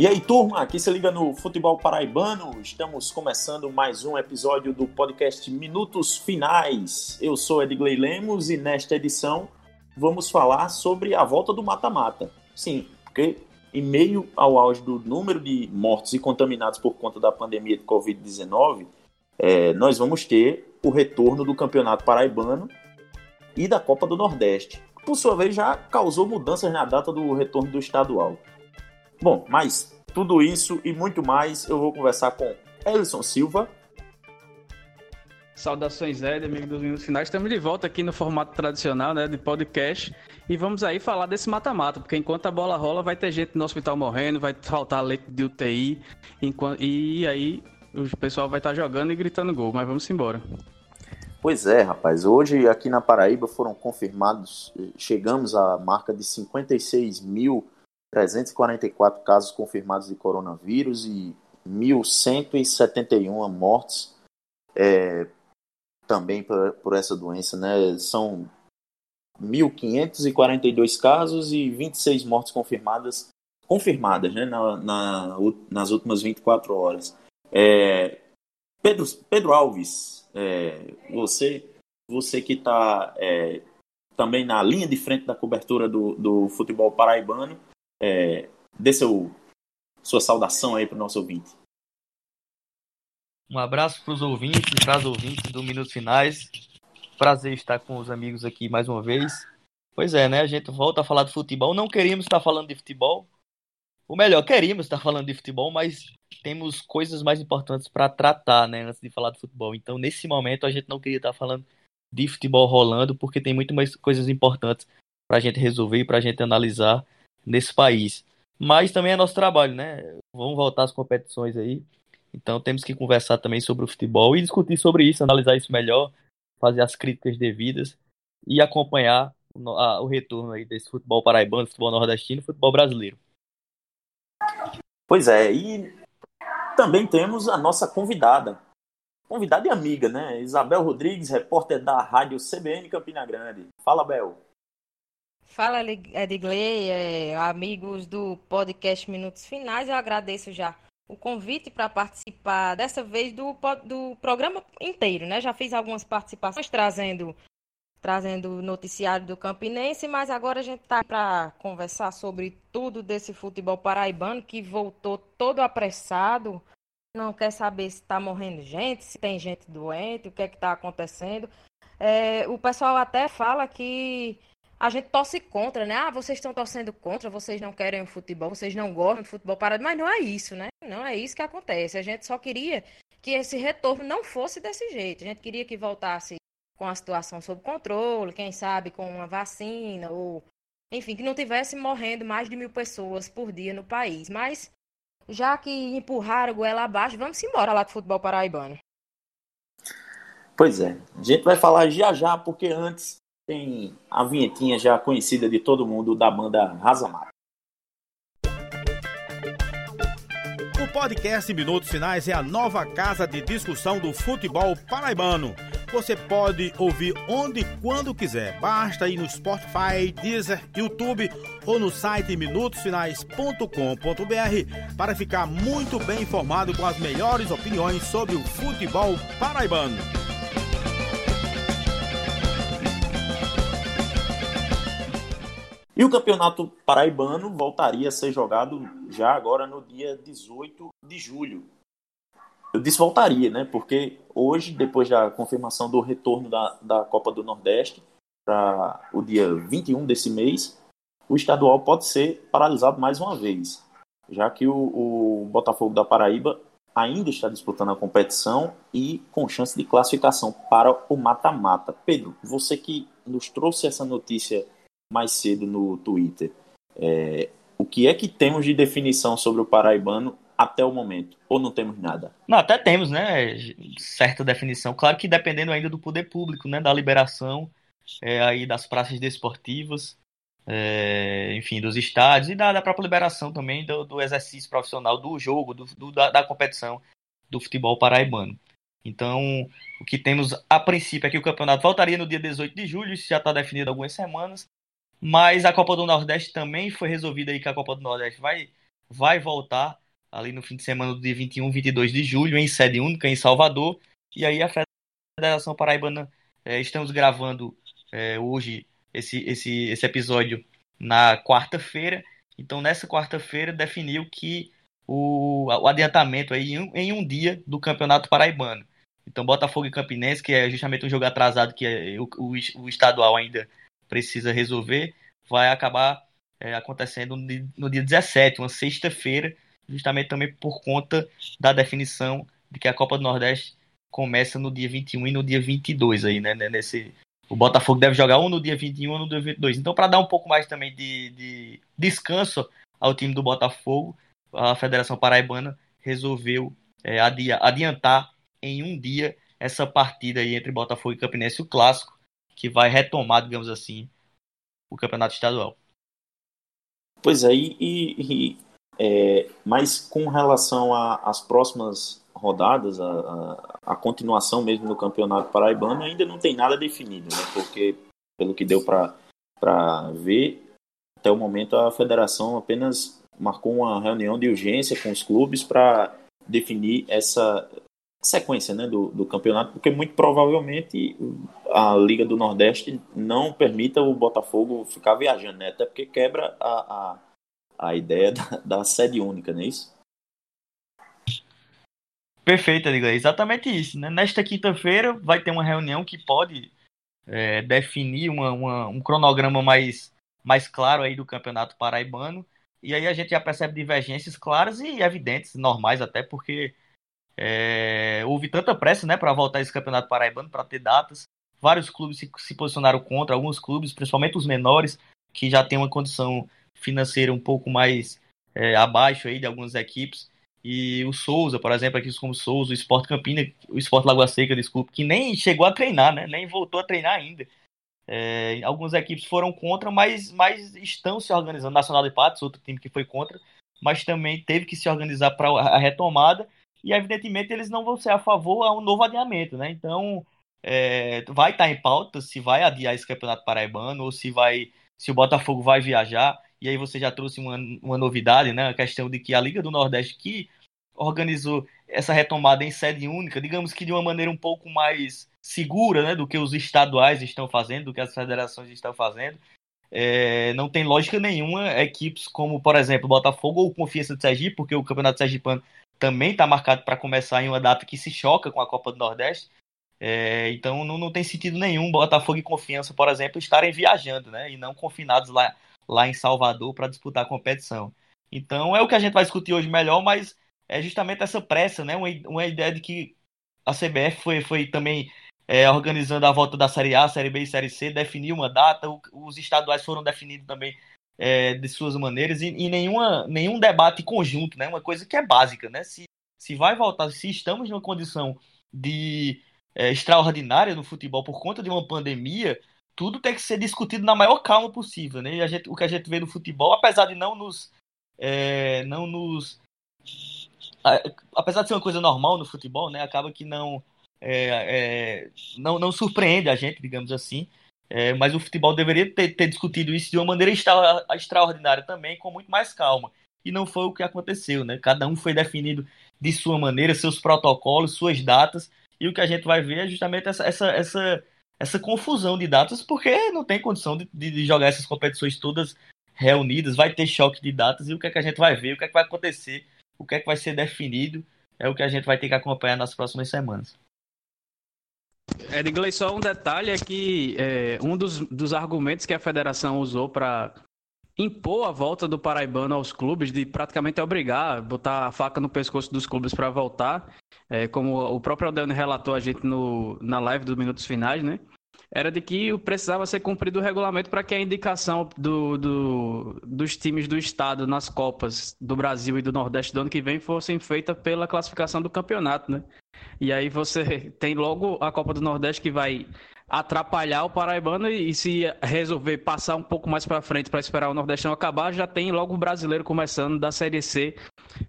E aí, turma, aqui se liga no Futebol Paraibano. Estamos começando mais um episódio do podcast Minutos Finais. Eu sou Edgley Lemos e nesta edição vamos falar sobre a volta do mata-mata. Sim, porque em meio ao auge do número de mortos e contaminados por conta da pandemia de Covid-19, é, nós vamos ter o retorno do Campeonato Paraibano e da Copa do Nordeste. Por sua vez, já causou mudanças na data do retorno do estadual. Bom, mas tudo isso e muito mais eu vou conversar com Ellison Silva. Saudações, Ed, amigo dos Minutos Finais. Estamos de volta aqui no formato tradicional, né, de podcast. E vamos aí falar desse mata-mata, porque enquanto a bola rola, vai ter gente no hospital morrendo, vai faltar leite de UTI, enquanto... e aí o pessoal vai estar jogando e gritando gol. Mas vamos embora. Pois é, rapaz. Hoje aqui na Paraíba foram confirmados, chegamos à marca de 56 mil 344 casos confirmados de coronavírus e 1.171 mortes é, também por, por, essa doença, né? São 1.542 casos e 26 mortes confirmadas, confirmadas, né? Na, na nas últimas 24 horas. É, Pedro, Pedro Alves, é, você, você que está é, também na linha de frente da cobertura do, do futebol paraibano, é, dê seu, sua saudação aí para o nosso ouvinte. Um abraço para os ouvintes, para as ouvintes do Minutos Finais. Prazer estar com os amigos aqui mais uma vez. Pois é, né? A gente volta a falar de futebol. Não queríamos estar falando de futebol. Ou melhor, queríamos estar falando de futebol, mas temos coisas mais importantes para tratar, né? Antes de falar de futebol. Então, nesse momento, a gente não queria estar falando de futebol rolando, porque tem muito mais coisas importantes para a gente resolver e para a gente analisar nesse país. Mas também é nosso trabalho, né? Vamos voltar às competições aí. Então temos que conversar também sobre o futebol e discutir sobre isso, analisar isso melhor, fazer as críticas devidas e acompanhar o, retorno aí desse futebol paraibano, futebol nordestino, futebol brasileiro. Pois é, e também temos a nossa convidada, convidada e amiga, né? Isabel Rodrigues, repórter da Rádio CBN Campina Grande. Fala, Bel. Fala, Edgley, é, amigos do podcast Minutos Finais. Eu agradeço já o convite para participar, dessa vez do, do programa inteiro, né? Já fiz algumas participações trazendo trazendo o noticiário do Campinense, mas agora a gente está para conversar sobre tudo desse futebol paraibano que voltou todo apressado. Não quer saber se está morrendo gente, se tem gente doente, o que é que está acontecendo. É, o pessoal até fala que a gente torce contra, né? Ah, vocês estão torcendo contra, vocês não querem o futebol, vocês não gostam do futebol parado, mas não é isso, né? Não é isso que acontece. A gente só queria que esse retorno não fosse desse jeito. A gente queria que voltasse com a situação sob controle, quem sabe com uma vacina, ou enfim, que não tivesse morrendo mais de mil pessoas por dia no país. Mas já que empurraram goela abaixo, vamos embora lá do futebol paraibano. Pois é, a gente vai falar já já, porque antes tem a vinhetinha já conhecida de todo mundo da banda Razamar. O podcast Minutos Finais é a nova casa de discussão do futebol paraibano. Você pode ouvir onde e quando quiser. Basta ir no Spotify, Deezer, YouTube ou no site minutosfinais.com.br para ficar muito bem informado com as melhores opiniões sobre o futebol paraibano. E o Campeonato Paraibano voltaria a ser jogado já agora no dia 18 de julho. Eu disse voltaria, né? Porque hoje, depois da confirmação do retorno da, da Copa do Nordeste para o dia 21 desse mês, o estadual pode ser paralisado mais uma vez, já que o, o Botafogo da Paraíba ainda está disputando a competição e com chance de classificação para o mata-mata. Pedro, você que nos trouxe essa notícia mais cedo no Twitter. É, o que é que temos de definição sobre o paraibano até o momento? Ou não temos nada? Não, até temos, né? Certa definição. Claro que dependendo ainda do poder público, né? Da liberação é, aí das praças desportivas, é, enfim, dos estádios e da, da própria liberação também do, do, exercício profissional do jogo, do, do da, da competição do futebol paraibano. Então, o que temos a princípio é que o campeonato voltaria no dia 18 de julho, isso já está definido há algumas semanas, mas a Copa do Nordeste também foi resolvida aí que a Copa do Nordeste vai vai voltar ali no fim de semana do dia 21, 22 de julho, em sede única em Salvador. E aí a Federação Paraibana, é, estamos gravando é, hoje esse, esse, esse episódio na quarta-feira. Então, nessa quarta-feira, definiu que o, o adiantamento aí em, em, um dia do Campeonato Paraibano. Então, Botafogo e Campinense, que é justamente um jogo atrasado que é, o, o, o estadual ainda precisa resolver, vai acabar é, acontecendo no, dia 17, uma sexta-feira, justamente também por conta da definição de que a Copa do Nordeste começa no dia 21 e no dia 22 aí, né, nesse o Botafogo deve jogar um no dia 21 ou no dia 22. Então, para dar um pouco mais também de, de, descanso ao time do Botafogo, a Federação Paraibana resolveu é, adiantar em um dia essa partida aí entre Botafogo e Campinense, o clássico, que vai retomar, digamos assim, o campeonato estadual. Pois é, e, e é, mas com relação às próximas rodadas, a, a, a, continuação mesmo do campeonato paraibano, ainda não tem nada definido, né? Porque, pelo que deu para ver, até o momento a federação apenas marcou uma reunião de urgência com os clubes para definir essa sequência né, do, do campeonato, porque muito provavelmente a Liga do Nordeste não permita o Botafogo ficar viajando, né? Até porque quebra a, a, a ideia da, da sede única, não é isso? Perfeito, Edgar. Exatamente isso. Né? Nesta quinta-feira vai ter uma reunião que pode é, definir uma, uma, um cronograma mais, mais claro aí do Campeonato Paraibano. E aí a gente já percebe divergências claras e evidentes, normais até, porque é, houve tanta pressa né, para voltar esse Campeonato Paraibano, para ter datas. Vários clubes se, se posicionaram contra, alguns clubes, principalmente os menores, que já têm uma condição financeira um pouco mais é, abaixo aí de algumas equipes, e o Souza, por exemplo, aqui como Souza, o Sport Campina, o Sport Lagoa Seca, desculpe, que nem chegou a treinar, né? Nem voltou a treinar ainda. É, algumas equipes foram contra, mas, mas estão se organizando. Nacional de Patos, outro time que foi contra, mas também teve que se organizar para a retomada. E evidentemente eles não vão ser a favor a um novo adiamento, né? Então é, vai estar em pauta se vai adiar esse campeonato paraibano ou se vai se o Botafogo vai viajar. E aí você já trouxe uma, uma novidade, né? A questão de que a Liga do Nordeste, que organizou essa retomada em sede única, digamos que de uma maneira um pouco mais segura né, do que os estaduais estão fazendo, do que as federações estão fazendo. É, não tem lógica nenhuma equipes como, por exemplo, Botafogo ou Confiança de Sergipe, porque o Campeonato Sergipano também está marcado para começar em uma data que se choca com a Copa do Nordeste. É, então não, não tem sentido nenhum Botafogo e Confiança, por exemplo, estarem viajando né, e não confinados lá lá em Salvador para disputar a competição. Então é o que a gente vai discutir hoje melhor, mas é justamente essa pressa, né? Uma, uma ideia de que a CBF foi, foi também é, organizando a volta da Série A, Série B e Série C, definiu uma data, o, os estaduais foram definidos também é, de suas maneiras, e, e, nenhuma, nenhum debate conjunto, né? Uma coisa que é básica, né? Se, se vai voltar, se estamos numa condição de é, extraordinária no futebol por conta de uma pandemia, tudo tem que ser discutido na maior calma possível, né? Gente, o que a gente vê no futebol, apesar de não nos, é, não nos, apesar de ser uma coisa normal no futebol, né? Acaba que não, é, é, não, não surpreende a gente, digamos assim. É, mas o futebol deveria ter, ter, discutido isso de uma maneira extra, extraordinária também, com muito mais calma. E não foi o que aconteceu, né? Cada um foi definido de sua maneira, seus protocolos, suas datas, e o que a gente vai ver é justamente essa, essa, essa essa confusão de datas, porque não tem condição de, de, jogar essas competições todas reunidas, vai ter choque de datas, e o que é que a gente vai ver, o que é que vai acontecer, o que é que vai ser definido, é o que a gente vai ter que acompanhar nas próximas semanas. Edgley, só um detalhe é que é, um dos, dos argumentos que a federação usou para impor a volta do Paraibano aos clubes, de praticamente obrigar, botar a faca no pescoço dos clubes para voltar, é, como o próprio Aldeano relatou a gente no, na live dos minutos finais, né? Era de que precisava ser cumprido o regulamento para que a indicação do, do, dos times do estado nas Copas do Brasil e do Nordeste do ano que vem fossem feitas pela classificação do campeonato, né? E aí você tem logo a Copa do Nordeste que vai atrapalhar o Paraibano e se resolver passar um pouco mais para frente para esperar o Nordestão acabar, já tem logo o brasileiro começando da Série C,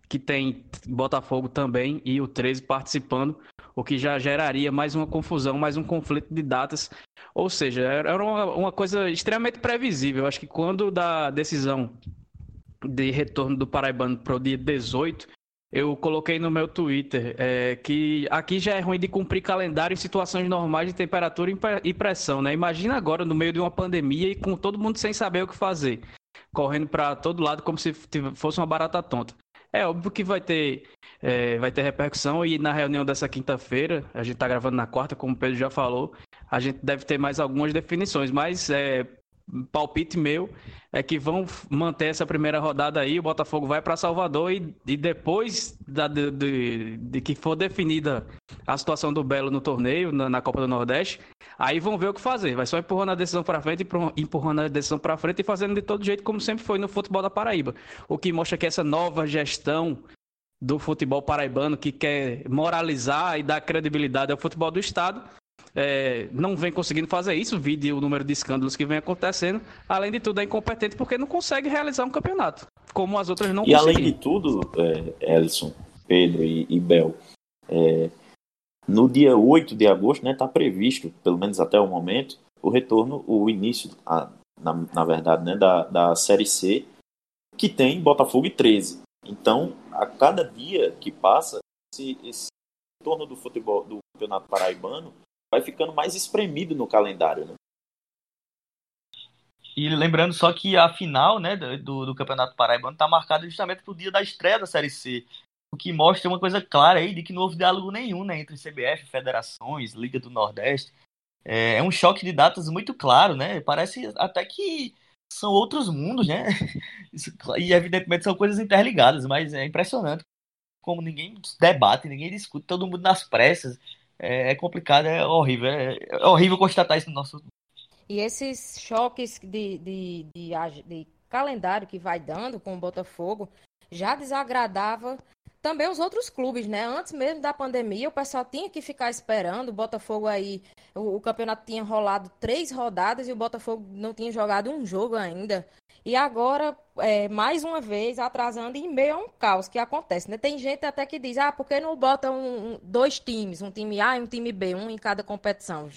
que tem Botafogo também e o 13 participando, o que já geraria mais uma confusão, mais um conflito de datas. Ou seja, era uma, uma coisa extremamente previsível. Acho que quando da decisão de retorno do Paraibano para o dia 18, eu coloquei no meu Twitter é, que aqui já é ruim de cumprir calendário em situações normais de temperatura e pressão, né? Imagina agora no meio de uma pandemia e com todo mundo sem saber o que fazer, correndo para todo lado como se fosse uma barata tonta. É óbvio que vai ter, é, vai ter repercussão e na reunião dessa quinta-feira, a gente está gravando na quarta, como o Pedro já falou, a gente deve ter mais algumas definições, mas é, palpite meu é que vão manter essa primeira rodada aí, o Botafogo vai para Salvador e, e depois da, de, de, de, que for definida a situação do Belo no torneio, na, na, Copa do Nordeste, aí vão ver o que fazer. Vai só empurrando a decisão para frente, empurrando a decisão para frente e fazendo de todo jeito como sempre foi no futebol da Paraíba. O que mostra que essa nova gestão do futebol paraibano que quer moralizar e dar credibilidade ao futebol do estado é, não vem conseguindo fazer isso, vide o número de escândalos que vem acontecendo. Além de tudo, é incompetente porque não consegue realizar um campeonato, como as outras não e conseguem. E além de tudo, é, Elson, Pedro e, e Bel, é, no dia 8 de agosto, está né, tá previsto, pelo menos até o momento, o retorno, o início, a, na, na verdade, né, da, da Série C, que tem Botafogo e 13. Então, a cada dia que passa, esse, esse retorno do futebol do Campeonato Paraibano vai ficando mais espremido no calendário. Né? E lembrando só que a final né, do, do Campeonato Paraibano está marcada justamente para o dia da estreia da Série C. O que mostra uma coisa clara aí de que não houve diálogo nenhum né, entre CBF, federações, Liga do Nordeste. É, é um choque de datas muito claro, né? Parece até que são outros mundos, né? E evidentemente são coisas interligadas, mas é impressionante como ninguém debate, ninguém discute, todo mundo nas pressas é, é complicado, é horrível. É, é, horrível constatar isso no nosso. E esses choques de, de, de, de calendário que vai dando com o Botafogo já desagradava também os outros clubes, né? Antes mesmo da pandemia, o pessoal tinha que ficar esperando. O Botafogo aí, o, o, campeonato tinha rolado três rodadas e o Botafogo não tinha jogado um jogo ainda. E agora, é, mais uma vez, atrasando em meio a um caos que acontece, né? Tem gente até que diz, ah, por que não botam um, dois times, um time A e um time B, um em cada competição?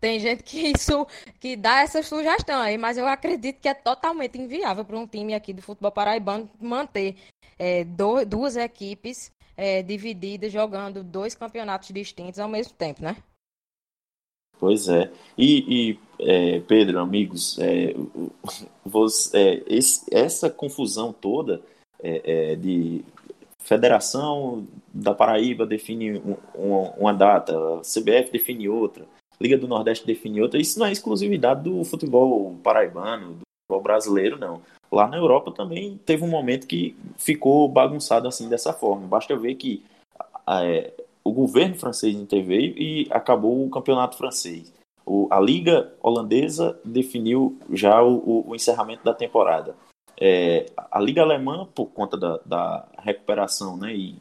Tem gente que isso que dá essa sugestão aí, mas eu acredito que é totalmente inviável para um time aqui do futebol paraibano manter é, do, duas equipes é, divididas jogando dois campeonatos distintos ao mesmo tempo, né? Pois é. E, e é, Pedro, amigos, é, é, esse, essa confusão toda é, é, de Federação da Paraíba define um, um, uma data, CBF define outra, Liga do Nordeste define outra, isso não é exclusividade do futebol paraibano, do futebol brasileiro, não. Lá na Europa também teve um momento que ficou bagunçado assim dessa forma. Basta ver que o governo francês interveio e acabou o campeonato francês. O, a Liga Holandesa definiu já o, o, encerramento da temporada. É, a Liga Alemã, por conta da, da recuperação né, e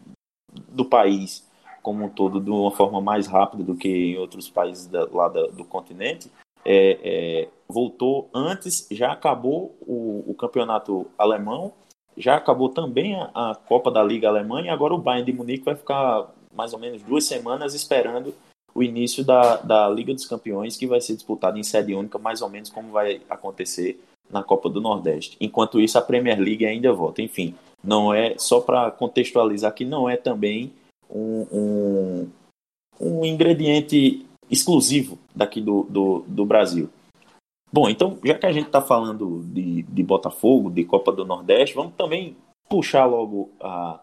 do país como um todo de uma forma mais rápida do que em outros países da, lá da, do continente, é, é, voltou antes, já acabou o, o, campeonato alemão, já acabou também a, a, Copa da Liga Alemã e agora o Bayern de Munique vai ficar mais ou menos duas semanas esperando o início da, da Liga dos Campeões, que vai ser disputada em sede única, mais ou menos como vai acontecer na Copa do Nordeste. Enquanto isso, a Premier League ainda volta. Enfim, não é só para contextualizar que não é também um, um, um ingrediente exclusivo daqui do, do, do, Brasil. Bom, então, já que a gente está falando de, de Botafogo, de Copa do Nordeste, vamos também puxar logo a,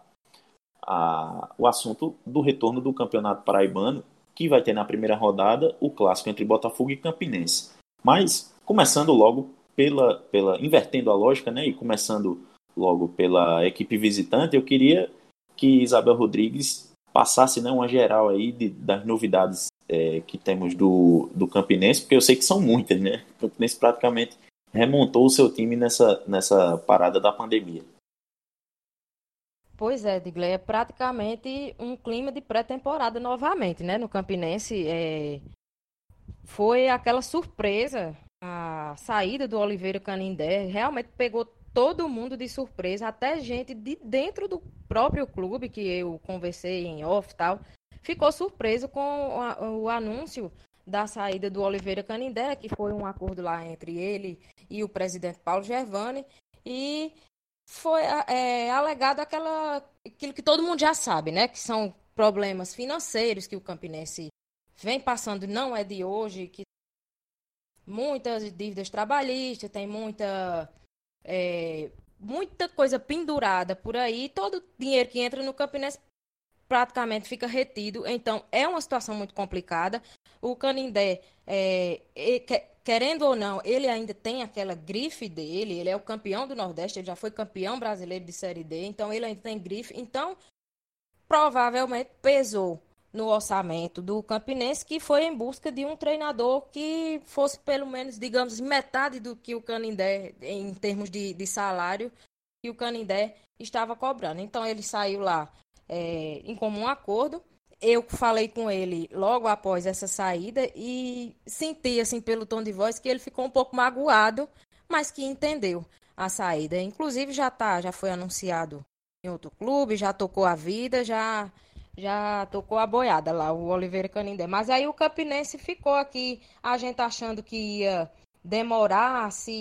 a, o assunto do retorno do Campeonato Paraibano, que vai ter na primeira rodada o clássico entre Botafogo e Campinense. Mas, começando logo pela, pela invertendo a lógica, né, e começando logo pela equipe visitante, eu queria que Isabel Rodrigues passasse né, uma geral aí de, das novidades é, que temos do, do Campinense, porque eu sei que são muitas, né? O Campinense praticamente remontou o seu time nessa, nessa parada da pandemia. Pois é, Digley, é praticamente um clima de pré-temporada novamente, né? No Campinense, é... foi aquela surpresa, a saída do Oliveira Canindé, realmente pegou todo mundo de surpresa, até gente de dentro do próprio clube, que eu conversei em off tal, ficou surpreso com o anúncio da saída do Oliveira Canindé, que foi um acordo lá entre ele e o presidente Paulo Gervani, e foi é, alegado aquela, aquilo que todo mundo já sabe, né? Que são problemas financeiros que o Campinense vem passando, não é de hoje, que muitas dívidas trabalhistas, tem muita é, muita coisa pendurada por aí, todo dinheiro que entra no Campinense praticamente fica retido. Então, é uma situação muito complicada. O Canindé, é, querendo ou não, ele ainda tem aquela grife dele, ele é o campeão do Nordeste, ele já foi campeão brasileiro de Série D, então ele ainda tem grife. Então, provavelmente pesou no orçamento do Campinense, que foi em busca de um treinador que fosse pelo menos, digamos, metade do que o Canindé, em termos de, de salário, que o Canindé estava cobrando. Então ele saiu lá é, em comum acordo. Eu falei com ele logo após essa saída e senti, assim, pelo tom de voz, que ele ficou um pouco magoado, mas que entendeu a saída. Inclusive já tá, já foi anunciado em outro clube, já tocou a vida, já já tocou a boiada lá, o Oliveira Canindé. Mas aí o Campinense ficou aqui, a gente achando que ia demorar, se,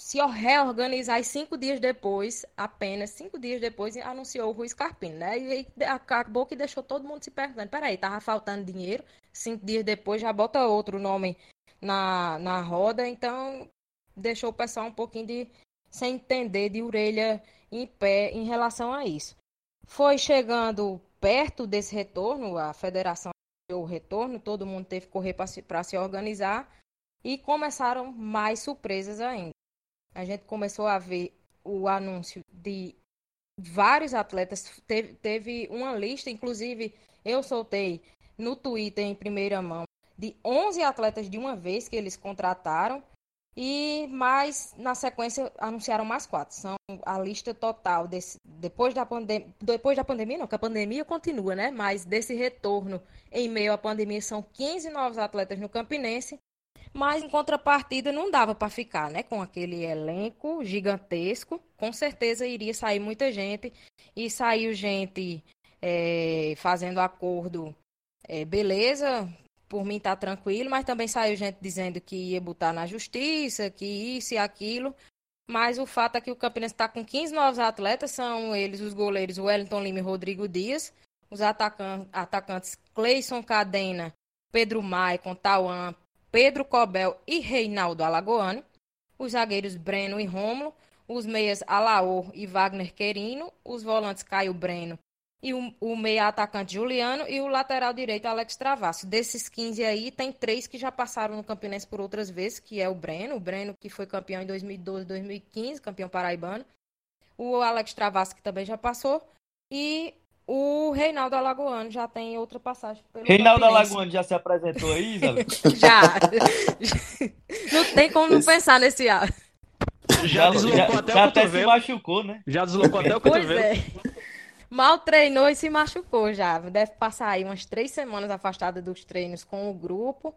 se reorganizar e cinco dias depois, apenas cinco dias depois, anunciou o Rui Scarpino, né? E acabou que deixou todo mundo se perguntando, peraí, tava faltando dinheiro, cinco dias depois já bota outro nome na, na roda, então deixou o pessoal um pouquinho de sem entender, de orelha em pé em relação a isso. Foi chegando perto desse retorno, a federação deu o retorno, todo mundo teve que correr para se, se organizar e começaram mais surpresas ainda. A gente começou a ver o anúncio de vários atletas, teve, teve uma lista, inclusive eu soltei no Twitter em primeira mão, de 11 atletas de uma vez que eles contrataram e mais, na sequência, anunciaram mais quatro. São a lista total desse, depois, da depois da pandemia, não, que a pandemia continua, né? Mas desse retorno em meio à pandemia são 15 novos atletas no Campinense. Mas em contrapartida não dava para ficar, né? Com aquele elenco gigantesco. Com certeza iria sair muita gente. E saiu gente é, fazendo acordo é, beleza, por mim tá tranquilo, mas também saiu gente dizendo que ia botar na justiça, que isso e aquilo. Mas o fato é que o Campinense está com 15 novos atletas, são eles os goleiros Wellington Lima e Rodrigo Dias, os atacan atacantes Cleison Cadena, Pedro Maicon, Tauan, Pedro Cobel e Reinaldo Alagoano, os zagueiros Breno e Rômulo, os meias Alaor e Wagner Querino, os volantes Caio Breno e o, o meia atacante Juliano e o lateral direito Alex Travasso. Desses 15 aí, tem três que já passaram no Campinense por outras vezes, que é o Breno, o Breno que foi campeão em 2012, 2015, campeão paraibano. O Alex Travasso que também já passou e o Reinaldo Alagoano já tem outra passagem pelo Reinaldo Campinense. Alagoano já se apresentou aí, Isabel? já. não tem como não pensar nesse ar. Já, deslocou já, até já o até se machucou, né? Já deslocou até o cotovelo. Pois é. Mal treinou e se machucou já. Deve passar aí umas três semanas afastada dos treinos com o grupo.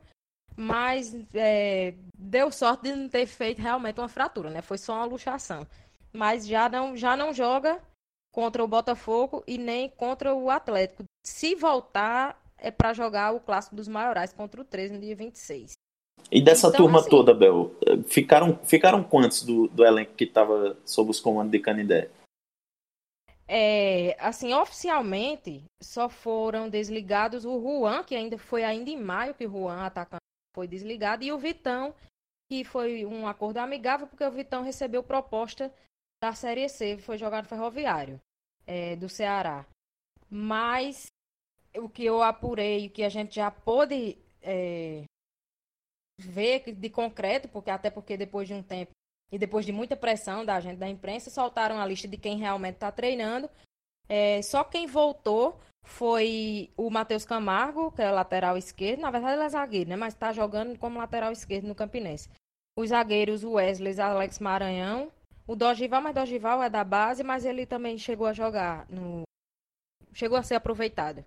Mas é, deu sorte de não ter feito realmente uma fratura, né? Foi só uma luxação. Mas já não, já não joga contra o Botafogo e nem contra o Atlético. Se voltar, é para jogar o Clássico dos Maiorais contra o 13 no dia 26. E dessa então, turma assim, toda, Bel, ficaram, ficaram quantos do, do elenco que estava sob os comandos de Canidé? É, assim, oficialmente, só foram desligados o Juan, que ainda foi ainda em maio que o Juan atacante foi desligado, e o Vitão, que foi um acordo amigável, porque o Vitão recebeu proposta da Série C, foi jogado ferroviário é, do Ceará. Mas o que eu apurei, o que a gente já pôde é, ver de concreto, porque até porque depois de um tempo e depois de muita pressão da gente da imprensa, soltaram a lista de quem realmente está treinando. É, só quem voltou foi o Matheus Camargo, que é lateral esquerdo. Na verdade, ele é zagueiro, né? Mas está jogando como lateral esquerdo no Campinense. Os zagueiros Wesley Alex Maranhão. O Dogival, mas Dogival é da base, mas ele também chegou a jogar no. Chegou a ser aproveitado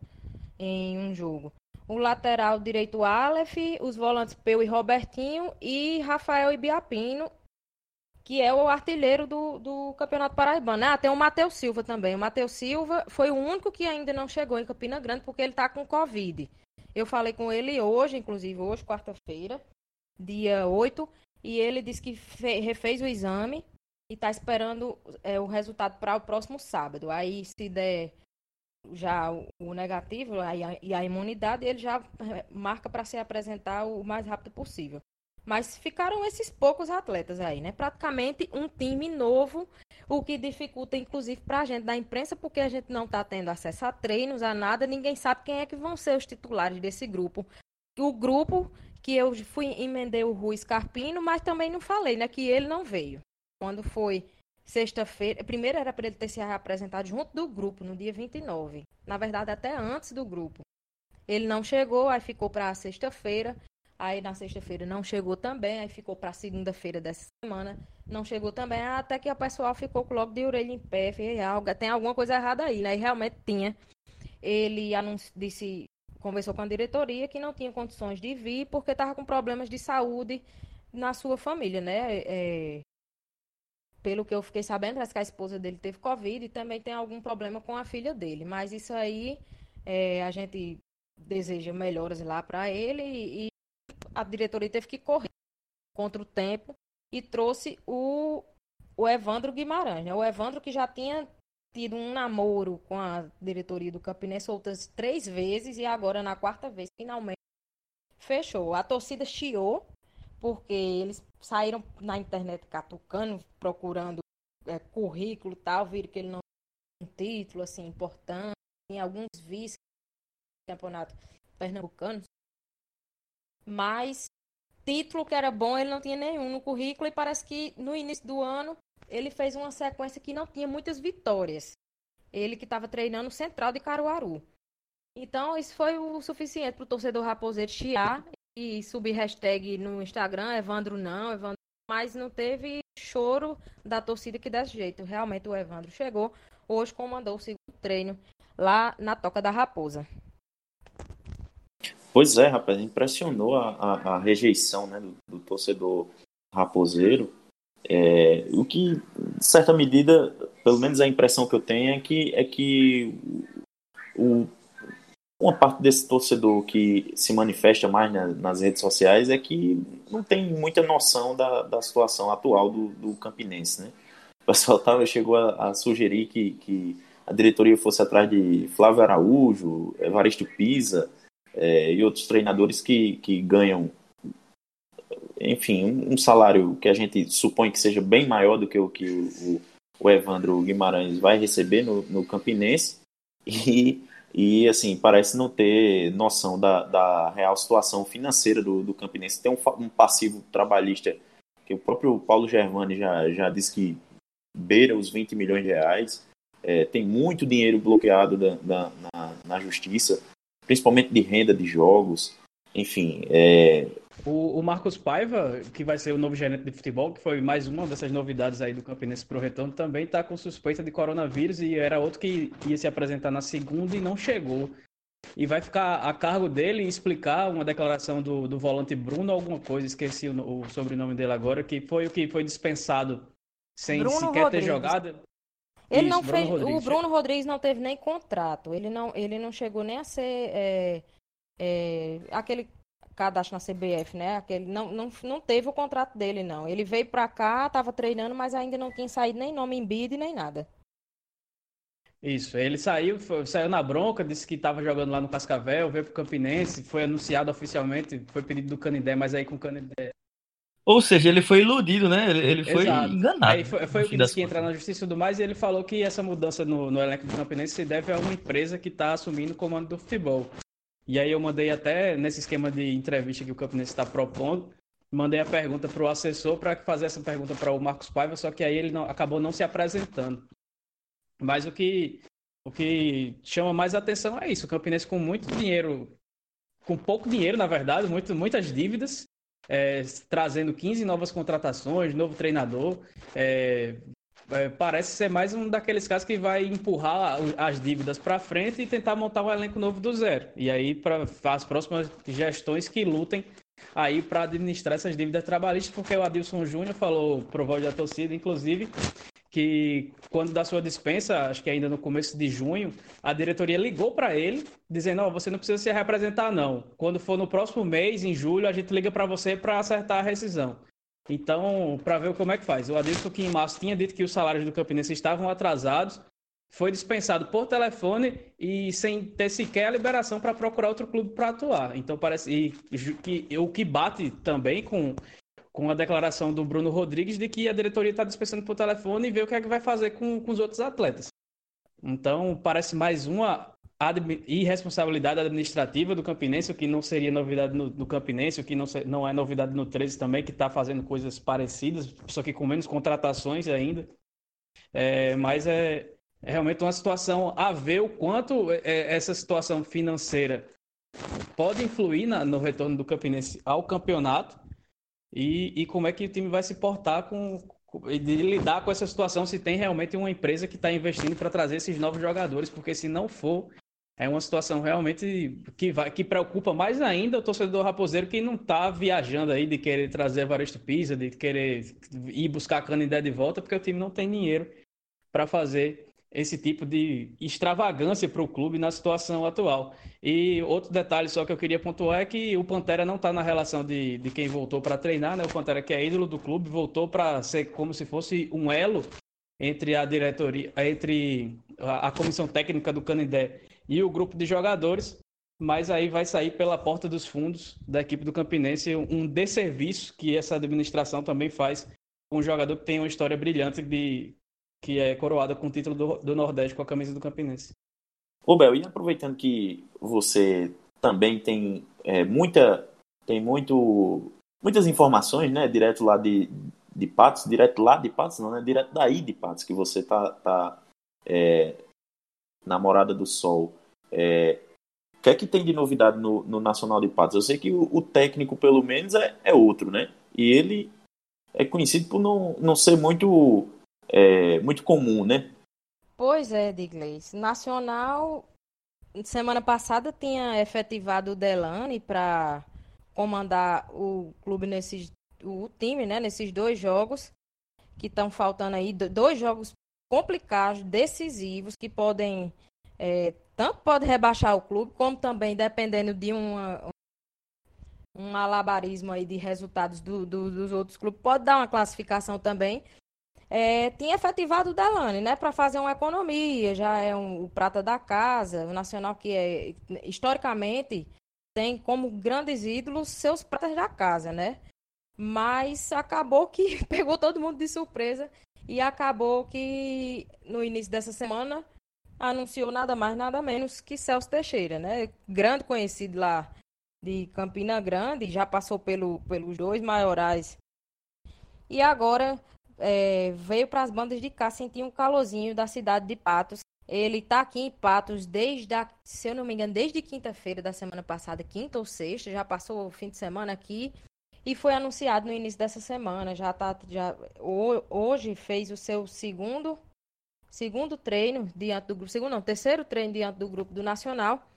em um jogo. O lateral direito Aleph, os volantes Peu e Robertinho e Rafael Ibiapino que é o artilheiro do, do Campeonato Paraibano. Ah, tem o Matheus Silva também. O Matheus Silva foi o único que ainda não chegou em Campina Grande porque ele está com Covid. Eu falei com ele hoje, inclusive hoje, quarta-feira, dia 8, e ele disse que refez o exame e está esperando é, o resultado para o próximo sábado. Aí, se der já o, negativo aí a, e a imunidade, ele já é, marca para se apresentar o mais rápido possível. Mas ficaram esses poucos atletas aí, né? Praticamente um time novo, o que dificulta, inclusive, para a gente da imprensa, porque a gente não está tendo acesso a treinos, a nada, ninguém sabe quem é que vão ser os titulares desse grupo. O grupo que eu fui emendei o Rui Scarpino, mas também não falei, né? Que ele não veio. Quando foi sexta-feira, primeiro era para ele ter se apresentado junto do grupo, no dia 29. Na verdade, até antes do grupo. Ele não chegou, aí ficou para sexta-feira. Aí na sexta-feira não chegou também, aí ficou para segunda-feira dessa semana, não chegou também, até que o pessoal ficou logo de orelha em pé, tem alguma coisa errada aí, né? E realmente tinha. Ele anunci, disse, conversou com a diretoria que não tinha condições de vir porque estava com problemas de saúde na sua família, né? É, pelo que eu fiquei sabendo, parece que a esposa dele teve Covid e também tem algum problema com a filha dele. Mas isso aí é, a gente deseja melhoras lá para ele e, a diretoria teve que correr contra o tempo e trouxe o, o Evandro Guimarães. Né? O Evandro que já tinha tido um namoro com a diretoria do Campinense outras três vezes e agora na quarta vez finalmente fechou. A torcida chiou porque eles saíram na internet catucando, procurando é, currículo e tal, viram que ele não tinha um título assim importante, tem alguns vice campeonato pernambucano, mas título que era bom ele não tinha nenhum no currículo e parece que no início do ano ele fez uma sequência que não tinha muitas vitórias. Ele que estava treinando central de Caruaru. Então, isso foi o suficiente para o torcedor raposeiro chiar e subir hashtag no Instagram, Evandro não, Evandro, mas não teve choro da torcida que desse jeito. Realmente o Evandro chegou, hoje comandou o segundo treino lá na Toca da Raposa. Pois é, rapaz, impressionou a, a, a rejeição né, do, do, torcedor raposeiro. É, o que, de certa medida, pelo menos a impressão que eu tenho é que, é que o, uma parte desse torcedor que se manifesta mais na, nas redes sociais é que não tem muita noção da, da situação atual do, do Campinense. Né? O pessoal tava, chegou a, a sugerir que, que a diretoria fosse atrás de Flávio Araújo, Evaristo Pisa é, e outros treinadores que, que ganham, enfim, um, um, salário que a gente supõe que seja bem maior do que o que o, o Evandro Guimarães vai receber no, no Campinense e, e, assim, parece não ter noção da, da real situação financeira do, do Campinense. Tem um, um passivo trabalhista que o próprio Paulo Germani já, já disse que beira os 20 milhões de reais. É, tem muito dinheiro bloqueado da, da, na, na justiça principalmente de renda de jogos. Enfim, é... o, o, Marcos Paiva, que vai ser o novo gerente de futebol, que foi mais uma dessas novidades aí do Campinense Pro Retorno, também está com suspeita de coronavírus e era outro que ia se apresentar na segunda e não chegou. E vai ficar a cargo dele explicar uma declaração do, do volante Bruno, alguma coisa, esqueci o, o sobrenome dele agora, que foi o que foi dispensado sem Bruno sequer Rodrigues. ter jogado. Ele Isso, não Bruno fez, Rodrigues. o Bruno Rodrigues não teve nem contrato. Ele não, ele não chegou nem a ser é, é, aquele cadastro na CBF, né? Aquele não, não, não teve o contrato dele não. Ele veio para cá, estava treinando, mas ainda não tinha saído nem nome em bid nem nada. Isso, ele saiu, foi, saiu na bronca, disse que estava jogando lá no Cascavel, veio pro Campinense, foi anunciado oficialmente, foi pedido do Canidé, mas aí com o Canidé ou seja, ele foi iludido, né? Ele, ele foi Exato. enganado. Aí foi, foi o que disse que entrar na justiça e tudo mais, e ele falou que essa mudança no, no elenco do Campinense se deve a uma empresa que está assumindo o comando do futebol. E aí eu mandei até, nesse esquema de entrevista que o Campinense está propondo, mandei a pergunta para o assessor para fazer essa pergunta para o Marcos Paiva, só que aí ele não, acabou não se apresentando. Mas o que, o que chama mais atenção é isso, o Campinense com muito dinheiro, com pouco dinheiro, na verdade, muito, muitas dívidas, é, trazendo 15 novas contratações, novo treinador. É, é, parece ser mais um daqueles casos que vai empurrar as dívidas para frente e tentar montar um elenco novo do zero. E aí, para as próximas gestões que lutem aí para administrar essas dívidas trabalhistas, porque o Adilson Júnior falou pro voz da torcida, inclusive, que quando da sua dispensa, acho que ainda no começo de junho, a diretoria ligou para ele, dizendo: "Ó, oh, você não precisa se representar não. Quando for no próximo mês, em julho, a gente liga para você para acertar a rescisão". Então, para ver como é que faz. O Adilson que em março tinha dito que os salários do Campinense estavam atrasados, foi dispensado por telefone e sem ter sequer a liberação para procurar outro clube para atuar. Então parece e, que o que bate também com com a declaração do Bruno Rodrigues de que a diretoria está dispensando por telefone e vê o que é que vai fazer com, com os outros atletas. Então parece mais uma irresponsabilidade administrativa do Campinense, o que não seria novidade no, no Campinense, o que não, não é novidade no 13 também, que está fazendo coisas parecidas, só que com menos contratações ainda. É, mas é, é, realmente uma situação a ver o quanto é, essa situação financeira pode influir na, no retorno do Campinense ao campeonato e, e como é que o time vai se portar com, de lidar com essa situação se tem realmente uma empresa que está investindo para trazer esses novos jogadores, porque se não for, é uma situação realmente que, vai, que preocupa mais ainda o torcedor raposeiro que não está viajando aí de querer trazer Evaristo Pisa, de querer ir buscar a Canindé de volta, porque o time não tem dinheiro para fazer esse tipo de extravagância para o clube na situação atual. E outro detalhe só que eu queria pontuar é que o Pantera não está na relação de, de quem voltou para treinar, né? O Pantera, que é ídolo do clube, voltou para ser como se fosse um elo entre a diretoria, entre a, a comissão técnica do Canindé e o grupo de jogadores, mas aí vai sair pela porta dos fundos da equipe do Campinense um desserviço que essa administração também faz com um jogador que tem uma história brilhante de que é coroada com o título do, do Nordeste com a camisa do Campinense. Ô Bel, e aproveitando que você também tem é, muita tem muito muitas informações, né, direto lá de, de Patos, direto lá de Patos, não, né, direto daí de Patos, que você tá, tá é, namorada do Sol. É, o que é que tem de novidade no, no Nacional de Patos? Eu sei que o, o técnico, pelo menos, é, é, outro, né? E ele é conhecido por não, não ser muito, é, muito comum, né? Pois é, Diglês. Nacional, semana passada tinha efetivado o Delane para comandar o clube nesses o time, né, nesses dois jogos que estão faltando aí, dois jogos complicados, decisivos, que podem é, tanto pode rebaixar o clube, como também, dependendo de uma, um alabarismo aí de resultados do, do, dos outros clubes, pode dar uma classificação também é, tinha efetivado o Delane, né, para fazer uma economia, já é um, o prata da casa, o Nacional que é, historicamente, tem como grandes ídolos seus pratas da casa, né? Mas acabou que pegou todo mundo de surpresa e acabou que no início dessa semana anunciou nada mais, nada menos que Celso Teixeira, né? Grande conhecido lá de Campina Grande, já passou pelo, pelos dois maiorais. E agora é, veio para as bandas de cá sentir um calorzinho da cidade de Patos. Ele está aqui em Patos desde, a, se eu não me engano, desde quinta-feira da semana passada, quinta ou sexta, já passou o fim de semana aqui e foi anunciado no início dessa semana. Já tá, já hoje fez o seu segundo segundo treino diante do grupo, segundo não, terceiro treino diante do grupo do Nacional.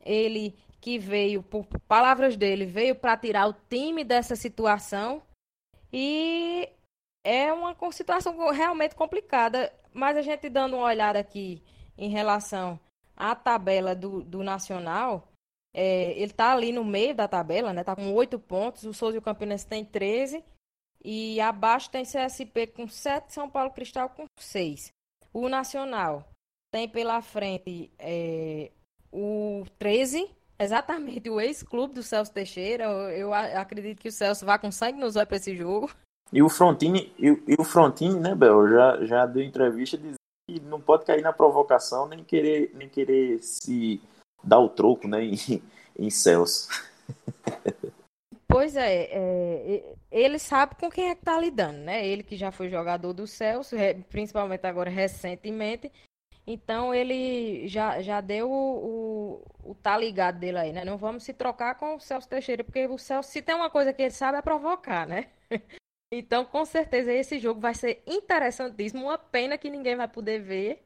Ele que veio, por palavras dele, veio para tirar o time dessa situação e é uma situação realmente complicada, mas a gente dando uma olhada aqui em relação à tabela do, do Nacional, é, ele está ali no meio da tabela, né? Tá com oito pontos, o Souza e o Campinense tem 13, e abaixo tem CSP com 7, São Paulo Cristal com 6. O Nacional tem pela frente é, o 13, exatamente o ex-clube do Celso Teixeira. Eu, eu, acredito que o Celso vá com sangue nos olhos para esse jogo. E o Frontini, e, e, o Frontini, né, Bel, já, já deu entrevista dizendo que não pode cair na provocação nem querer, nem querer se dar o troco, né, em, em Celso. Pois é, é, ele sabe com quem é que tá lidando, né? Ele que já foi jogador do Celso, principalmente agora recentemente. Então ele já, já deu o, o, o tá ligado dele aí, né? Não vamos se trocar com o Celso Teixeira, porque o Celso, se tem uma coisa que ele sabe, é provocar, né? Então, com certeza, esse jogo vai ser interessantíssimo. Uma pena que ninguém vai poder ver.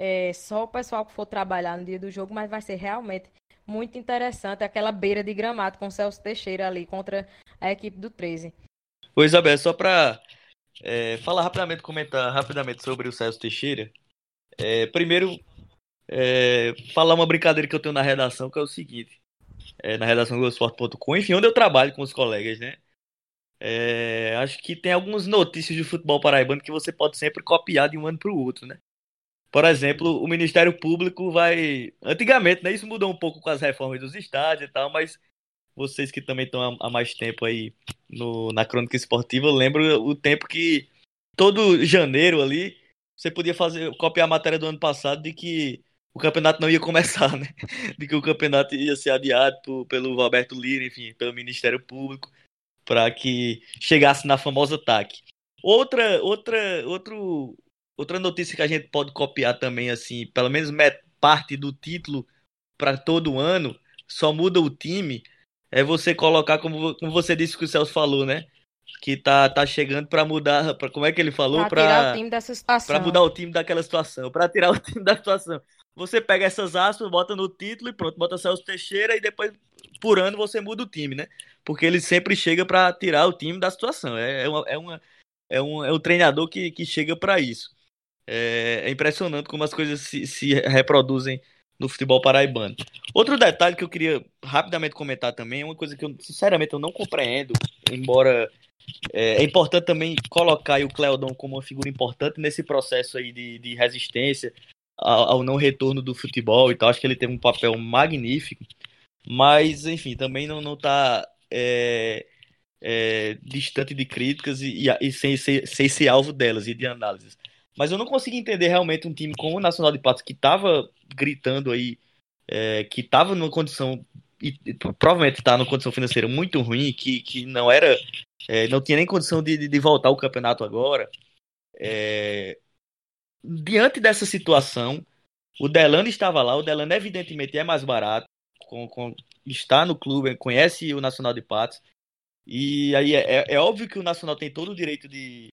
É, só o pessoal que for trabalhar no dia do jogo, mas vai ser realmente muito interessante aquela beira de gramado com o Celso Teixeira ali contra a equipe do 13. Oi, Isabel, só para é, falar rapidamente, comentar rapidamente sobre o Celso Teixeira. É, primeiro, é, falar uma brincadeira que eu tenho na redação, que é o seguinte. É, na redação do Globoesporte.com, enfim, onde eu trabalho com os colegas, né? É, acho que tem algumas notícias de futebol paraibano que você pode sempre copiar de um ano para o outro, né? Por exemplo, o Ministério Público vai. Antigamente, né? Isso mudou um pouco com as reformas dos estádios e tal, mas vocês que também estão há mais tempo aí no, na crônica esportiva lembram o tempo que todo janeiro ali você podia fazer copiar a matéria do ano passado de que o campeonato não ia começar, né? De que o campeonato ia ser adiado por, pelo Alberto Lira, enfim, pelo Ministério Público, para que chegasse na famosa TAC. Outra, outra, outro, outra notícia que a gente pode copiar também, assim, pelo menos parte do título para todo ano, só muda o time, é você colocar, como, como você disse que o Celso falou, né? Que tá, tá chegando para mudar, pra, como é que ele falou? Para tirar o time dessa situação. Para mudar o time daquela situação, para tirar o time da situação. Você pega essas aspas, bota no título e pronto, bota Celso Teixeira e depois, por ano, você muda o time, né? Porque ele sempre chega para tirar o time da situação. É, é, uma, é, uma, é, um, é um treinador que, que chega para isso. É, é, impressionante como as coisas se, se reproduzem no futebol paraibano. Outro detalhe que eu queria rapidamente comentar também é uma coisa que eu, sinceramente, eu não compreendo, embora é, é importante também colocar o Cleodon como uma figura importante nesse processo aí de, de resistência, ao, ao não retorno do futebol e tal. Acho que ele teve um papel magnífico, mas, enfim, também não, não tá é, é, distante de críticas e, e, e sem, sem, sem ser alvo delas e de análises. Mas eu não consigo entender realmente um time como o Nacional de Patos, que estava gritando aí, é, que estava numa condição, e, provavelmente está numa condição financeira muito ruim, que, que não era, é, não tinha nem condição de, de voltar ao campeonato agora. É, diante dessa situação, o Delano estava lá, o Delano evidentemente é mais barato, com, com, está no clube, conhece o Nacional de Patos, e aí é, é, é, óbvio que o Nacional tem todo o direito de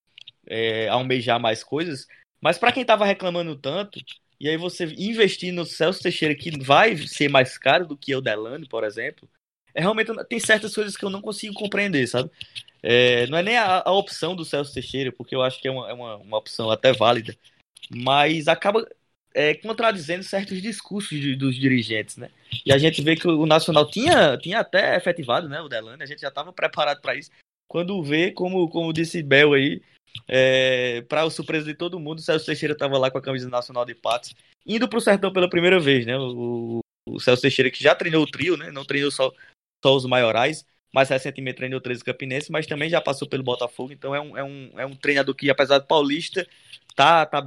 é, almejar mais coisas, mas para quem estava reclamando tanto, e aí você investir no Celso Teixeira, que vai ser mais caro do que o Delano, por exemplo, é realmente tem certas coisas que eu não consigo compreender, sabe? É, não é nem a, a, opção do Celso Teixeira, porque eu acho que é uma, é uma, uma opção até válida, mas acaba é, contradizendo certos discursos de, dos dirigentes, né? E a gente vê que o Nacional tinha, tinha até efetivado, né, o Delano, a gente já estava preparado para isso. Quando vê, como, como disse Bel aí, é, para surpresa de todo mundo, o Celso Teixeira estava lá com a camisa nacional de Patos, indo para o Sertão pela primeira vez, né? O, o, Celso Teixeira que já treinou o trio, né? Não treinou só, só os maiorais, mais recentemente treinou 13 Campinense, mas também já passou pelo Botafogo, então é um, é um, é um treinador que, apesar de paulista, tá, tá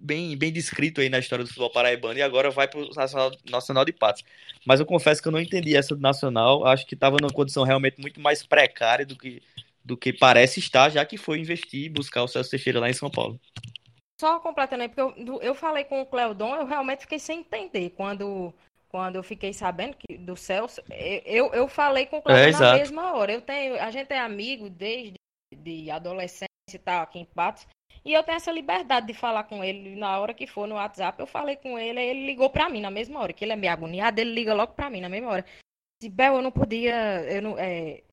bem, bem descrito aí na história do futebol paraibano e agora vai para o Nacional, Nacional de Patos. Mas eu confesso que eu não entendi essa do Nacional, acho que estava numa condição realmente muito mais precária do que, do que parece estar, já que foi investir e buscar o Celso Teixeira lá em São Paulo. Só completando aí, porque eu, eu falei com o Cleodon, eu realmente fiquei sem entender quando quando eu fiquei sabendo que, do Celso, eu, eu falei com o Cleber é, na mesma hora. Eu tenho, a gente é amigo desde de adolescência e tal, aqui em Patos. E eu tenho essa liberdade de falar com ele na hora que for no WhatsApp. Eu falei com ele, ele ligou para mim na mesma hora, que ele é meio agoniado, ele liga logo para mim na mesma hora. Disse, Bel, eu não podia, eu não, é,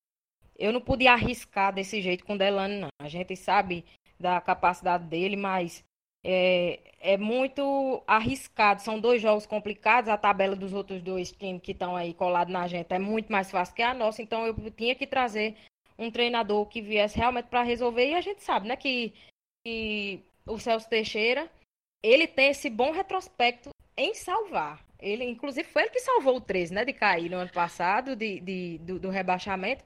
eu não podia arriscar desse jeito com o Delano, não. A gente sabe da capacidade dele, mas é, é muito arriscado. São dois jogos complicados. A tabela dos outros dois times que estão aí colados na gente é muito mais fácil que a nossa. Então eu tinha que trazer um treinador que viesse realmente para resolver. E a gente sabe, né, que que o Celso Teixeira, ele tem esse bom retrospecto em salvar. Ele, inclusive, foi ele que salvou o 13, né, de cair no ano passado, de, de do, do, rebaixamento.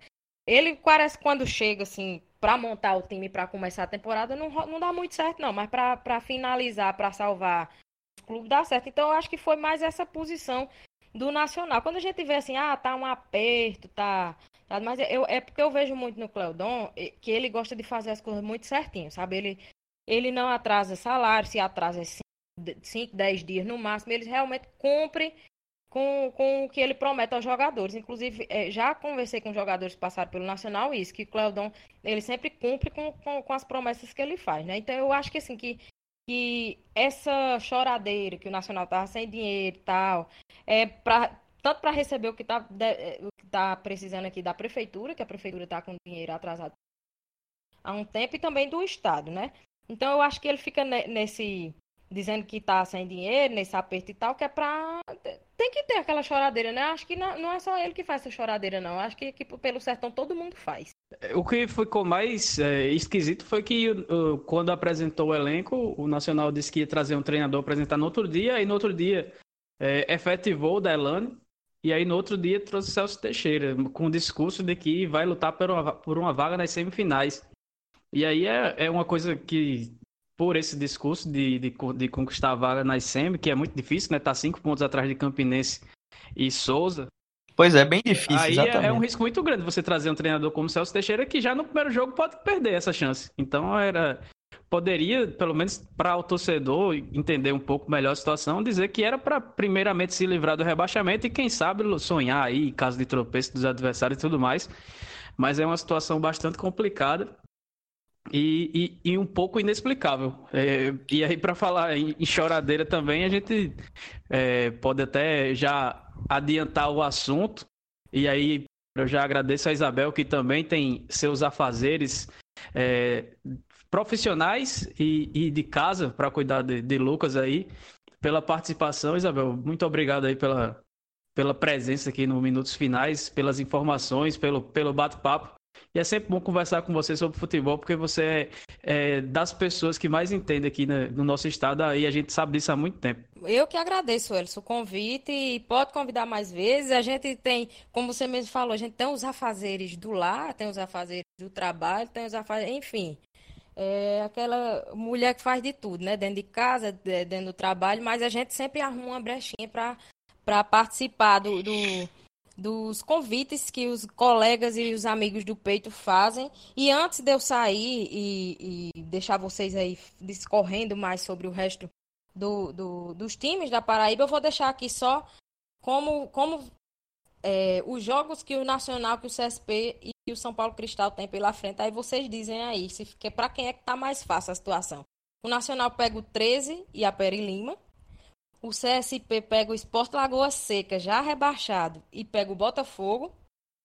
Ele parece quando chega, assim, para montar o time para começar a temporada, não, não dá muito certo, não. Mas para finalizar, para salvar o clube, dá certo. Então, eu acho que foi mais essa posição do Nacional. Quando a gente vê assim, ah, tá um aperto, tá mas eu, é porque eu vejo muito no Cleodon que ele gosta de fazer as coisas muito certinho, sabe? Ele, ele não atrasa salário, se atrasa 5, 10 dias no máximo, ele realmente cumpre com, com o que ele promete aos jogadores. Inclusive, é, já conversei com jogadores que passaram pelo Nacional isso, que o Cleodon, ele sempre cumpre com, com, com, as promessas que ele faz, né? Então, eu acho que, assim, que, que essa choradeira que o Nacional tava sem dinheiro e tal, é para tanto para receber o que está é, tá precisando aqui da prefeitura, que a prefeitura está com dinheiro atrasado há um tempo, e também do Estado, né? Então eu acho que ele fica nesse, dizendo que tá sem dinheiro, nesse aperto e tal, que é pra. Tem que ter aquela choradeira, né? Acho que não, é só ele que faz essa choradeira, não. Acho que, que pelo sertão todo mundo faz. O que ficou mais é, esquisito foi que uh, quando apresentou o elenco, o Nacional disse que ia trazer um treinador apresentar no outro dia, e no outro dia é, efetivou o Delane, e aí no outro dia trouxe o Celso Teixeira, com o discurso de que vai lutar por uma, por uma vaga nas semifinais. E aí é, é uma coisa que por esse discurso de, de, de, conquistar a vaga na SEMI, que é muito difícil, né? Tá cinco pontos atrás de Campinense e Souza. Pois é, bem difícil. Aí é, é, um risco muito grande você trazer um treinador como Celso Teixeira, que já no primeiro jogo pode perder essa chance. Então era. Poderia, pelo menos para o torcedor entender um pouco melhor a situação, dizer que era para primeiramente se livrar do rebaixamento e quem sabe sonhar aí, caso de tropeço dos adversários e tudo mais. Mas é uma situação bastante complicada e, e, e, um pouco inexplicável. É, e aí, para falar em, em, choradeira também, a gente é, pode até já adiantar o assunto. E aí, eu já agradeço a Isabel, que também tem seus afazeres é, profissionais e, e, de casa para cuidar de, de Lucas aí, pela participação, Isabel. Muito obrigado aí pela, pela presença aqui no Minutos Finais, pelas informações, pelo, pelo bate-papo. E é sempre bom conversar com você sobre futebol, porque você é, é das pessoas que mais entende aqui no nosso estado, aí a gente sabe disso há muito tempo. Eu que agradeço, Elson, o convite e pode convidar mais vezes. A gente tem, como você mesmo falou, a gente tem os afazeres do lar, tem os afazeres do trabalho, tem os afazeres, enfim. É aquela mulher que faz de tudo, né? Dentro de casa, dentro do trabalho, mas a gente sempre arruma uma brechinha para participar do, do dos convites que os colegas e os amigos do peito fazem. E antes de eu sair e, e deixar vocês aí discorrendo mais sobre o resto do, do, dos times da Paraíba, eu vou deixar aqui só como, como é, os jogos que o Nacional, que o CSP e o São Paulo Cristal tem pela frente. Aí vocês dizem aí, se para quem é que tá mais fácil a situação. O Nacional pega o 13 e a Peri Lima o CSP pega o Esporte Lagoa Seca, já rebaixado, e pega o Botafogo.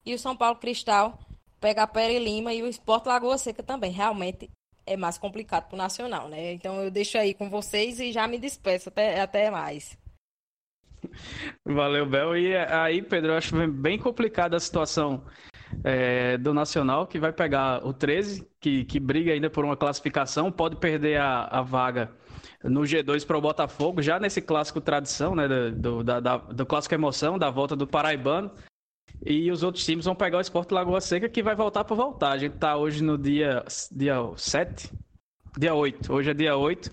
E o São Paulo Cristal pega a Pere Lima e o Esporte Lagoa Seca também. Realmente é mais complicado para o Nacional, né? Então eu deixo aí com vocês e já me despeço. Até, até mais. Valeu, Bel. E aí, Pedro, eu acho bem complicada a situação é, do Nacional, que vai pegar o 13, que, que briga ainda por uma classificação, pode perder a, a vaga no G2 para o Botafogo, já nesse clássico tradição, né, do, da, da, do clássico emoção, da volta do Paraibano. E os outros times vão pegar o Esporte Lagoa Seca, que vai voltar para voltar. A gente está hoje no dia, dia 7, dia 8. Hoje é dia 8.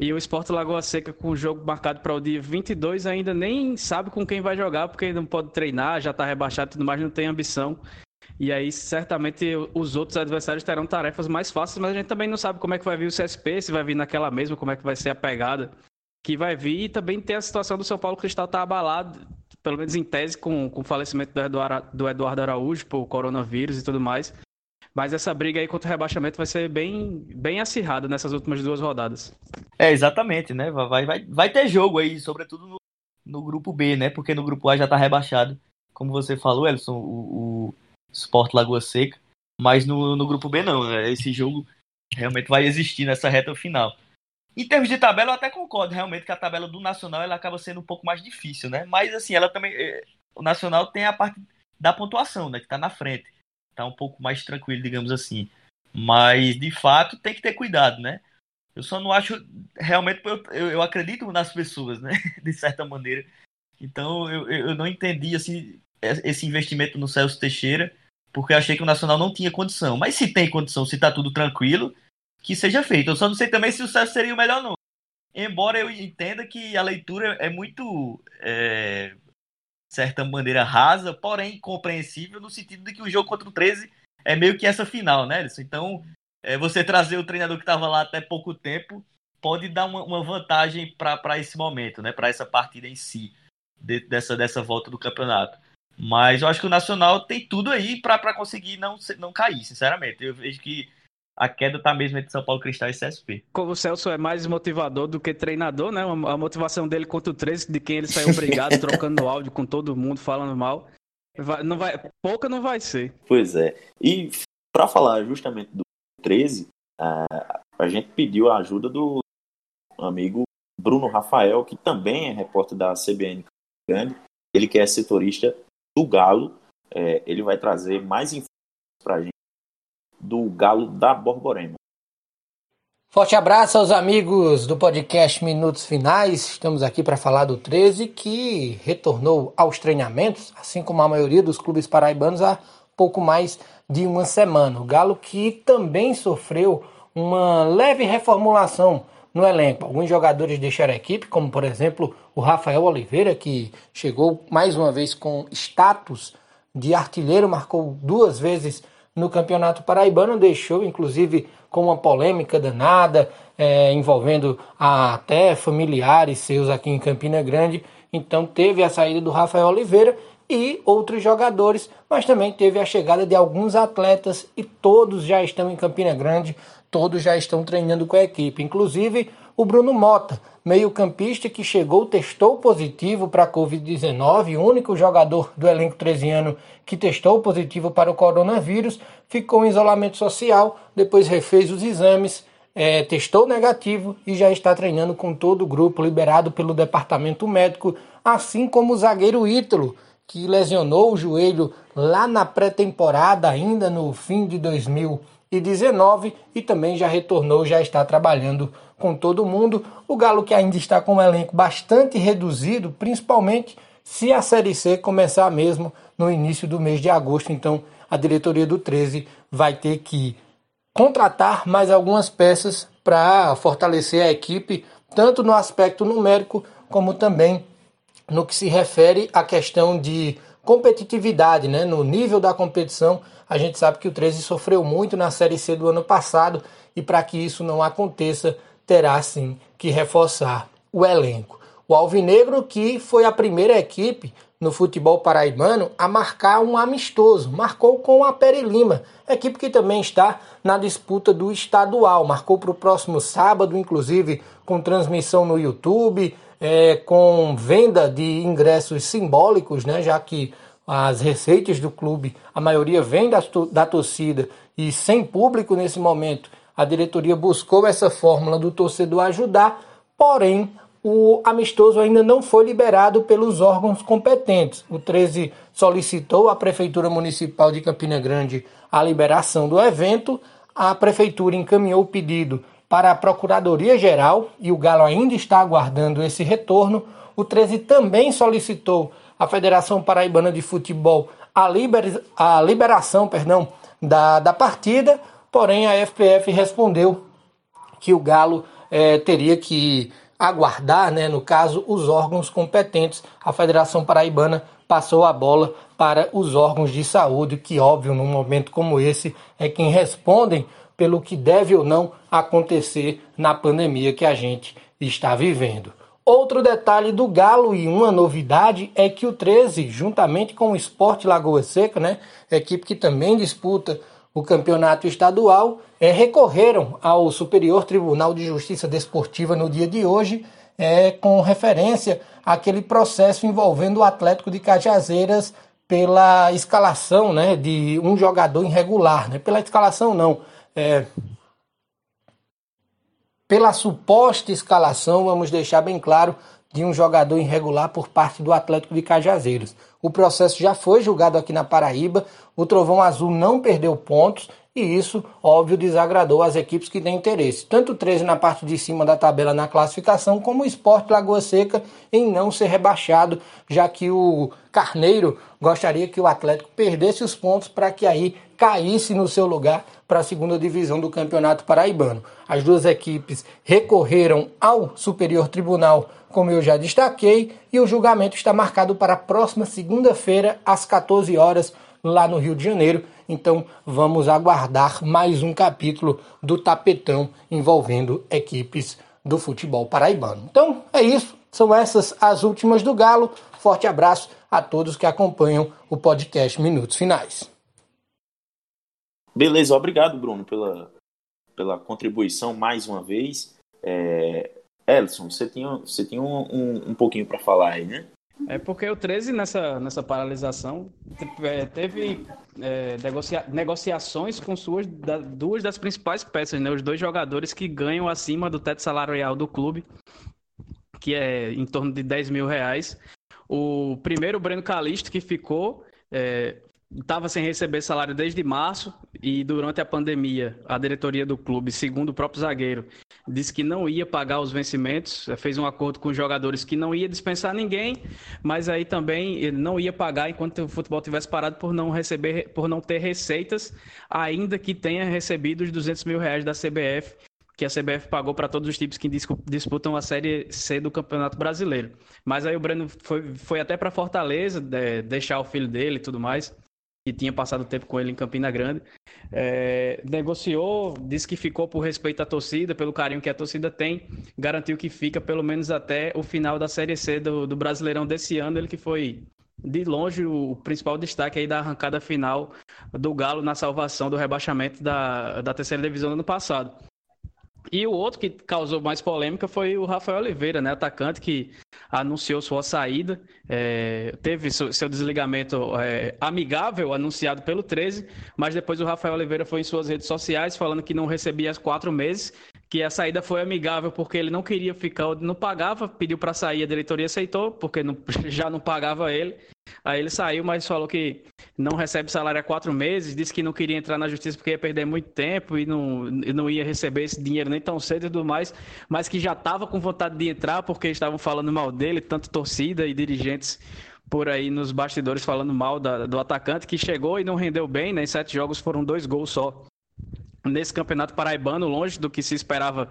E o Esporte Lagoa Seca, com o jogo marcado para o dia 22, ainda nem sabe com quem vai jogar, porque não pode treinar, já está rebaixado e tudo mais, não tem ambição. E aí, certamente, os outros adversários terão tarefas mais fáceis, mas a gente também não sabe como é que vai vir o CSP, se vai vir naquela mesma, como é que vai ser a pegada que vai vir. E também tem a situação do São Paulo Cristal estar tá abalado, pelo menos em tese, com, com o falecimento do Eduardo, do Eduardo Araújo por coronavírus e tudo mais. Mas essa briga aí contra o rebaixamento vai ser bem, bem acirrada nessas últimas duas rodadas. É, exatamente, né? Vai, vai, vai ter jogo aí, sobretudo no, no grupo B, né? Porque no grupo A já tá rebaixado. Como você falou, Elson, o, o Sport Lagoa Seca. Mas no, no grupo B não, né? esse jogo realmente vai existir nessa reta final. Em termos de tabela, eu até concordo realmente que a tabela do Nacional ela acaba sendo um pouco mais difícil, né? Mas assim, ela também. Eh, o Nacional tem a parte da pontuação, né? Que tá na frente. Tá um pouco mais tranquilo, digamos assim. Mas, de fato, tem que ter cuidado, né? Eu só não acho. Realmente, eu, eu acredito nas pessoas, né? De certa maneira. Então, eu, eu não entendi, assim, esse investimento no Celso Teixeira porque eu achei que o Nacional não tinha condição. Mas se tem condição, se tá tudo tranquilo, que seja feito. Eu só não sei também se o Celso seria o melhor não. Embora eu entenda que a leitura é muito, é, certa maneira, rasa, porém compreensível, no sentido de que o jogo contra o 13 é meio que essa final, né, Edson? Então, é, você trazer o treinador que estava lá até pouco tempo pode dar uma, uma vantagem para esse momento, né, para essa partida em si, de, dessa, dessa volta do campeonato. Mas eu acho que o Nacional tem tudo aí para conseguir não, não cair, sinceramente. Eu vejo que a queda tá mesmo entre São Paulo Cristal e CSP. Como o Celso é mais motivador do que treinador, né? A motivação dele contra o 13, de quem ele saiu obrigado, trocando áudio com todo mundo, falando mal. Vai, não vai, pouca não vai ser. Pois é. E para falar justamente do 13, a, a gente pediu a ajuda do amigo Bruno Rafael, que também é repórter da CBN Grande, ele que é setorista do Galo, é, ele vai trazer mais informações para a gente do Galo da Borborema. Forte abraço aos amigos do podcast Minutos Finais. Estamos aqui para falar do 13 que retornou aos treinamentos, assim como a maioria dos clubes paraibanos há pouco mais de uma semana. O Galo que também sofreu uma leve reformulação no elenco. Alguns jogadores deixaram a equipe, como por exemplo o Rafael Oliveira, que chegou mais uma vez com status de artilheiro, marcou duas vezes no Campeonato Paraibano, deixou inclusive com uma polêmica danada, é, envolvendo até familiares seus aqui em Campina Grande. Então teve a saída do Rafael Oliveira e outros jogadores, mas também teve a chegada de alguns atletas e todos já estão em Campina Grande, todos já estão treinando com a equipe, inclusive o Bruno Mota, meio-campista que chegou, testou positivo para a Covid-19, o único jogador do elenco 13 ano que testou positivo para o coronavírus, ficou em isolamento social, depois refez os exames, é, testou negativo e já está treinando com todo o grupo liberado pelo departamento médico, assim como o zagueiro Ítalo, que lesionou o joelho lá na pré-temporada, ainda no fim de 2019, e também já retornou, já está trabalhando com todo mundo. O Galo que ainda está com um elenco bastante reduzido, principalmente se a Série C começar mesmo no início do mês de agosto. Então a diretoria do 13 vai ter que contratar mais algumas peças para fortalecer a equipe, tanto no aspecto numérico como também no que se refere à questão de competitividade, né? No nível da competição, a gente sabe que o 13 sofreu muito na Série C do ano passado e para que isso não aconteça, terá sim que reforçar o elenco. O Alvinegro, que foi a primeira equipe no futebol paraibano a marcar um amistoso, marcou com a Peri Lima, equipe que também está na disputa do estadual, marcou para o próximo sábado, inclusive com transmissão no YouTube, é, com venda de ingressos simbólicos, né, já que as receitas do clube, a maioria vem da, da torcida e sem público nesse momento, a diretoria buscou essa fórmula do torcedor ajudar, porém o amistoso ainda não foi liberado pelos órgãos competentes. O 13 solicitou à Prefeitura Municipal de Campina Grande a liberação do evento. A Prefeitura encaminhou o pedido para a Procuradoria Geral e o Galo ainda está aguardando esse retorno. O 13 também solicitou à Federação Paraibana de Futebol a, liber, a liberação perdão, da, da partida, porém a FPF respondeu que o Galo é, teria que aguardar, né, no caso, os órgãos competentes. A Federação Paraibana passou a bola para os órgãos de saúde, que, óbvio, num momento como esse, é quem respondem pelo que deve ou não acontecer na pandemia que a gente está vivendo. Outro detalhe do Galo e uma novidade é que o 13, juntamente com o Esporte Lagoa Seca, né, equipe que também disputa o campeonato estadual, é, recorreram ao Superior Tribunal de Justiça Desportiva no dia de hoje, é, com referência àquele processo envolvendo o Atlético de Cajazeiras pela escalação né, de um jogador irregular. Né? Pela escalação, não é, pela suposta escalação, vamos deixar bem claro, de um jogador irregular por parte do Atlético de Cajazeiras. O processo já foi julgado aqui na Paraíba, o Trovão Azul não perdeu pontos e isso, óbvio, desagradou as equipes que têm interesse. Tanto o 13 na parte de cima da tabela na classificação, como o Esporte Lagoa Seca em não ser rebaixado, já que o Carneiro gostaria que o Atlético perdesse os pontos para que aí caísse no seu lugar para a segunda divisão do Campeonato Paraibano. As duas equipes recorreram ao Superior Tribunal, como eu já destaquei, e o julgamento está marcado para a próxima segunda-feira, às 14 horas, lá no Rio de Janeiro. Então vamos aguardar mais um capítulo do tapetão envolvendo equipes do futebol paraibano. Então é isso, são essas as últimas do Galo. Forte abraço a todos que acompanham o podcast Minutos Finais. Beleza, obrigado, Bruno, pela, pela contribuição mais uma vez. É, Elson, você tinha, você tinha um, um, um pouquinho para falar aí, né? É porque o 13 nessa, nessa paralisação é, teve é, negocia, negociações com suas da, duas das principais peças, né? Os dois jogadores que ganham acima do teto salarial do clube. que é em torno de 10 mil reais. O primeiro, o Breno Calisto, que ficou, é, estava sem receber salário desde março e durante a pandemia a diretoria do clube, segundo o próprio zagueiro, disse que não ia pagar os vencimentos, fez um acordo com os jogadores que não ia dispensar ninguém, mas aí também não ia pagar enquanto o futebol tivesse parado por não receber, por não ter receitas, ainda que tenha recebido os 200 mil reais da CBF que a CBF pagou para todos os times que disputam a Série C do Campeonato Brasileiro. Mas aí o Breno foi, foi até para Fortaleza, de, deixar o filho dele e tudo mais que tinha passado tempo com ele em Campina Grande, é, negociou, disse que ficou por respeito à torcida, pelo carinho que a torcida tem, garantiu que fica pelo menos até o final da Série C do, do Brasileirão desse ano, ele que foi de longe o principal destaque aí da arrancada final do Galo na salvação do rebaixamento da, da terceira divisão do ano passado. E o outro que causou mais polêmica foi o Rafael Oliveira, né, atacante que anunciou sua saída, é, teve seu desligamento é, amigável anunciado pelo 13, mas depois o Rafael Oliveira foi em suas redes sociais falando que não recebia as quatro meses, que a saída foi amigável porque ele não queria ficar, não pagava, pediu para sair, a diretoria aceitou porque não, já não pagava ele. Aí ele saiu, mas falou que não recebe salário há quatro meses, disse que não queria entrar na justiça porque ia perder muito tempo e não, não ia receber esse dinheiro nem tão cedo e tudo mais, mas que já estava com vontade de entrar porque estavam falando mal dele, tanto torcida e dirigentes por aí nos bastidores falando mal da, do atacante que chegou e não rendeu bem, né? Em sete jogos foram dois gols só nesse campeonato paraibano, longe do que se esperava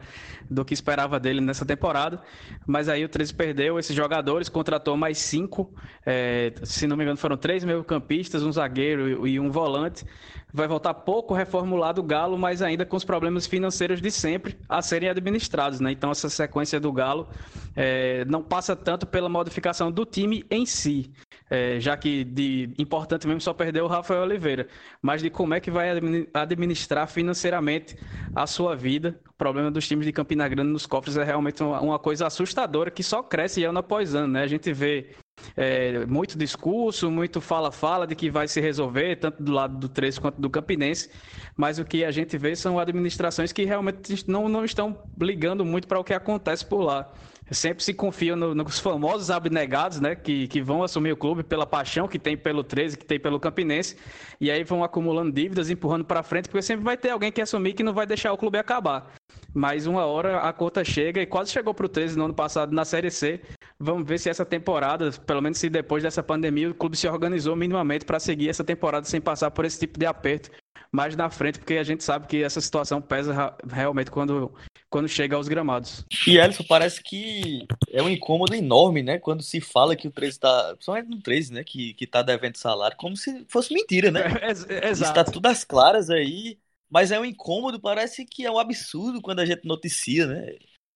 do que esperava dele nessa temporada. Mas aí o 13 perdeu esses jogadores, contratou mais cinco, é, se não me engano, foram três meio-campistas, um zagueiro e um volante. Vai voltar pouco reformulado o Galo, mas ainda com os problemas financeiros de sempre a serem administrados. Né? Então, essa sequência do Galo é, não passa tanto pela modificação do time em si, é, já que de importante mesmo só perdeu o Rafael Oliveira, mas de como é que vai administrar financeiramente a sua vida. O problema dos times de Campina Grande nos cofres é realmente uma, uma coisa assustadora que só cresce ano após ano. Né? A gente vê é, muito discurso, muito fala-fala de que vai se resolver, tanto do lado do 13 quanto do Campinense, mas o que a gente vê são administrações que realmente não, não estão ligando muito para o que acontece por lá sempre se confia no, nos famosos abnegados, né? Que, que vão assumir o clube pela paixão que tem pelo 13, que tem pelo Campinense, e aí vão acumulando dívidas, empurrando para frente, porque sempre vai ter alguém que assumir que não vai deixar o clube acabar. Mas uma hora a conta chega e quase chegou para o 13 no ano passado na Série C. Vamos ver se essa temporada, pelo menos se depois dessa pandemia, o clube se organizou minimamente para seguir essa temporada sem passar por esse tipo de aperto mais na frente, porque a gente sabe que essa situação pesa realmente quando, quando chega aos gramados. E Ellison, parece que é um incômodo enorme, né? Quando se fala que o 13 está. Principalmente no 13, né? Que, que tá devendo salário, como se fosse mentira, né? É, é, Está tudo às claras aí. Mas é um incômodo, parece que é um absurdo quando a gente noticia, né?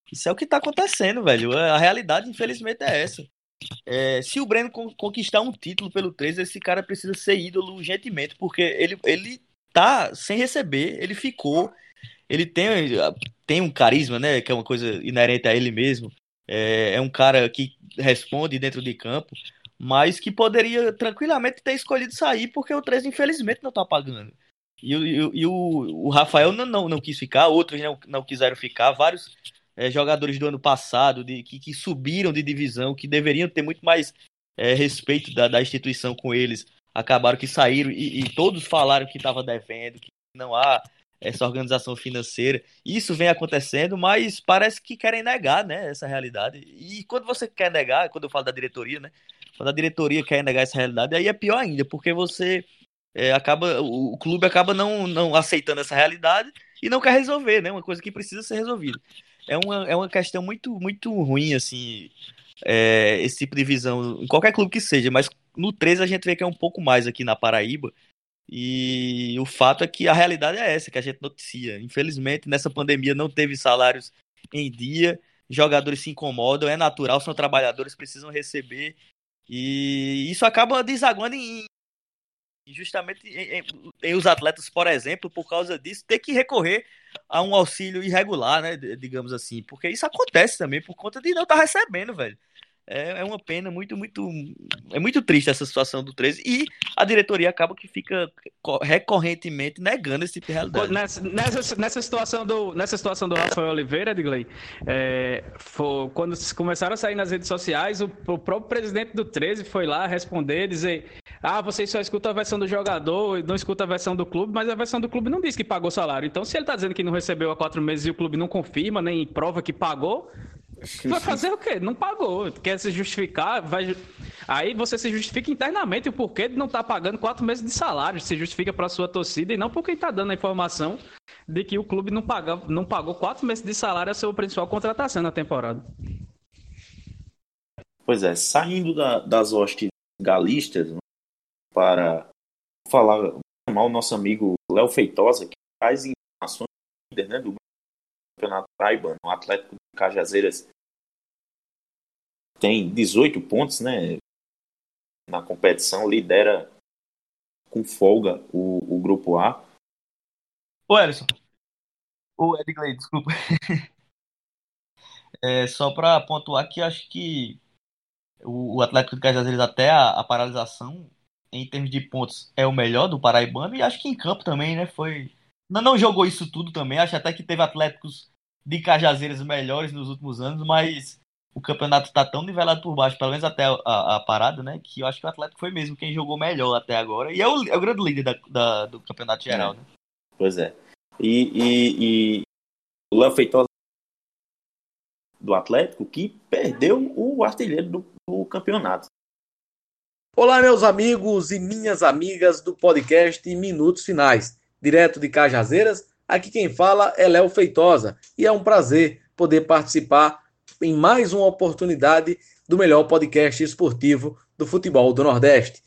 Isso é o que tá acontecendo, velho. A realidade, infelizmente, é essa. É, se o Breno conquistar um título pelo 13, esse cara precisa ser ídolo urgentemente, porque ele, ele tá sem receber, ele ficou. Ele tem, tem um carisma, né? Que é uma coisa inerente a ele mesmo. É, é um cara que responde dentro de campo, mas que poderia tranquilamente ter escolhido sair porque o 13 infelizmente não tá pagando. E, e, e o, o, Rafael não, não, não, quis ficar, outros não, não quiseram ficar, vários é, jogadores do ano passado de, que, que subiram de divisão, que deveriam ter muito mais é, respeito da, da instituição com eles, acabaram que saíram e, e todos falaram que estava devendo, que não há essa organização financeira. Isso vem acontecendo, mas parece que querem negar, né, essa realidade. E quando você quer negar, quando eu falo da diretoria, né, quando a diretoria quer negar essa realidade, aí é pior ainda, porque você é, acaba, o clube acaba não, não aceitando essa realidade e não quer resolver, né, uma coisa que precisa ser resolvida. É uma, é uma questão muito, muito ruim, assim, é, esse tipo de visão, em qualquer clube que seja, mas no 13 a gente vê que é um pouco mais aqui na Paraíba. E o fato é que a realidade é essa que a gente noticia. Infelizmente, nessa pandemia não teve salários em dia, jogadores se incomodam, é natural, são trabalhadores, precisam receber. E isso acaba desaguando em justamente em, em, em, os atletas, por exemplo, por causa disso, ter que recorrer a um auxílio irregular, né, digamos assim, porque isso acontece também por conta de não estar tá recebendo, velho. É, é uma pena muito, muito. É muito triste essa situação do 13. E a diretoria acaba que fica recorrentemente negando esse tipo de realidade. Nessa, nessa, nessa situação, do, nessa situação do Rafael Oliveira, Edgley, é, foi, quando começaram a sair nas redes sociais, o, o, próprio presidente do 13 foi lá responder, dizer: Ah, vocês só escutam a versão do jogador, não escuta a versão do clube, mas a versão do clube não diz que pagou salário. Então, se ele está dizendo que não recebeu há quatro meses e o clube não confirma, nem prova que pagou, Vai fazer o quê? Não pagou. Quer se justificar? Vai... Aí você se justifica internamente o porquê de não estar tá pagando quatro meses de salário. Se justifica para sua torcida e não por quem está dando a informação de que o clube não, paga, não pagou quatro meses de salário a sua principal contratação na temporada. Pois é, saindo da, das hostes galistas né, para falar chamar o nosso amigo Léo Feitosa, que traz informações né, do Campeonato Paraibano. O Atlético Cajazeiras tem 18 pontos, né? Na competição, lidera com folga o, o grupo A. Ô, Ellison. Ô, Edgley, desculpa. é, só para pontuar que acho que o, o Atlético de Cajazeiras, até a, a, paralisação, em termos de pontos, é o melhor do Paraibano. E acho que em campo também, né? Foi não, não jogou isso tudo também. Acho até que teve Atléticos de Cajazeiras melhores nos últimos anos, mas o campeonato está tão nivelado por baixo, pelo menos até a, a, a, parada, né? Que eu acho que o Atlético foi mesmo quem jogou melhor até agora. E é o, é o grande líder da, da, do campeonato geral, é. né? Pois é. E, e, e o Léo Feitosa do Atlético que perdeu o artilheiro do, do campeonato. Olá, meus amigos e minhas amigas do podcast Minutos Finais direto de Cajazeiras. Aqui quem fala é Léo Feitosa e é um prazer poder participar em mais uma oportunidade do melhor podcast esportivo do futebol do Nordeste.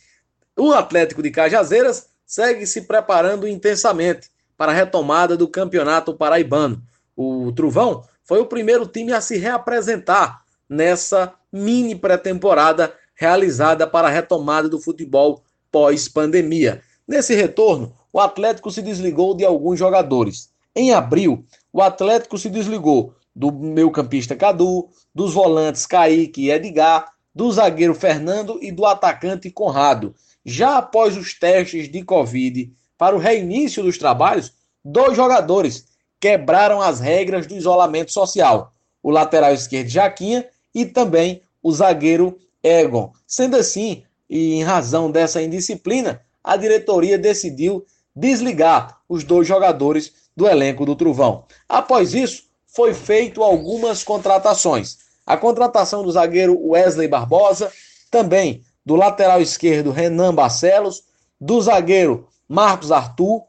O Atlético de Cajazeiras segue se preparando intensamente para a retomada do Campeonato Paraibano. O Truvão foi o primeiro time a se reapresentar nessa mini pré-temporada realizada para a retomada do futebol pós-pandemia. Nesse retorno, o Atlético se desligou de alguns jogadores. Em abril, o Atlético se desligou do meio-campista Cadu, dos volantes Kaique e Edgar, do zagueiro Fernando e do atacante Conrado. Já após os testes de Covid para o reinício dos trabalhos, dois jogadores quebraram as regras do isolamento social: o lateral esquerdo Jaquinha e também o zagueiro Egon. Sendo assim, e em razão dessa indisciplina, a diretoria decidiu desligar os dois jogadores do elenco do Truvão. Após isso, foi feito algumas contratações. A contratação do zagueiro Wesley Barbosa, também do lateral esquerdo Renan Barcelos, do zagueiro Marcos Arthur,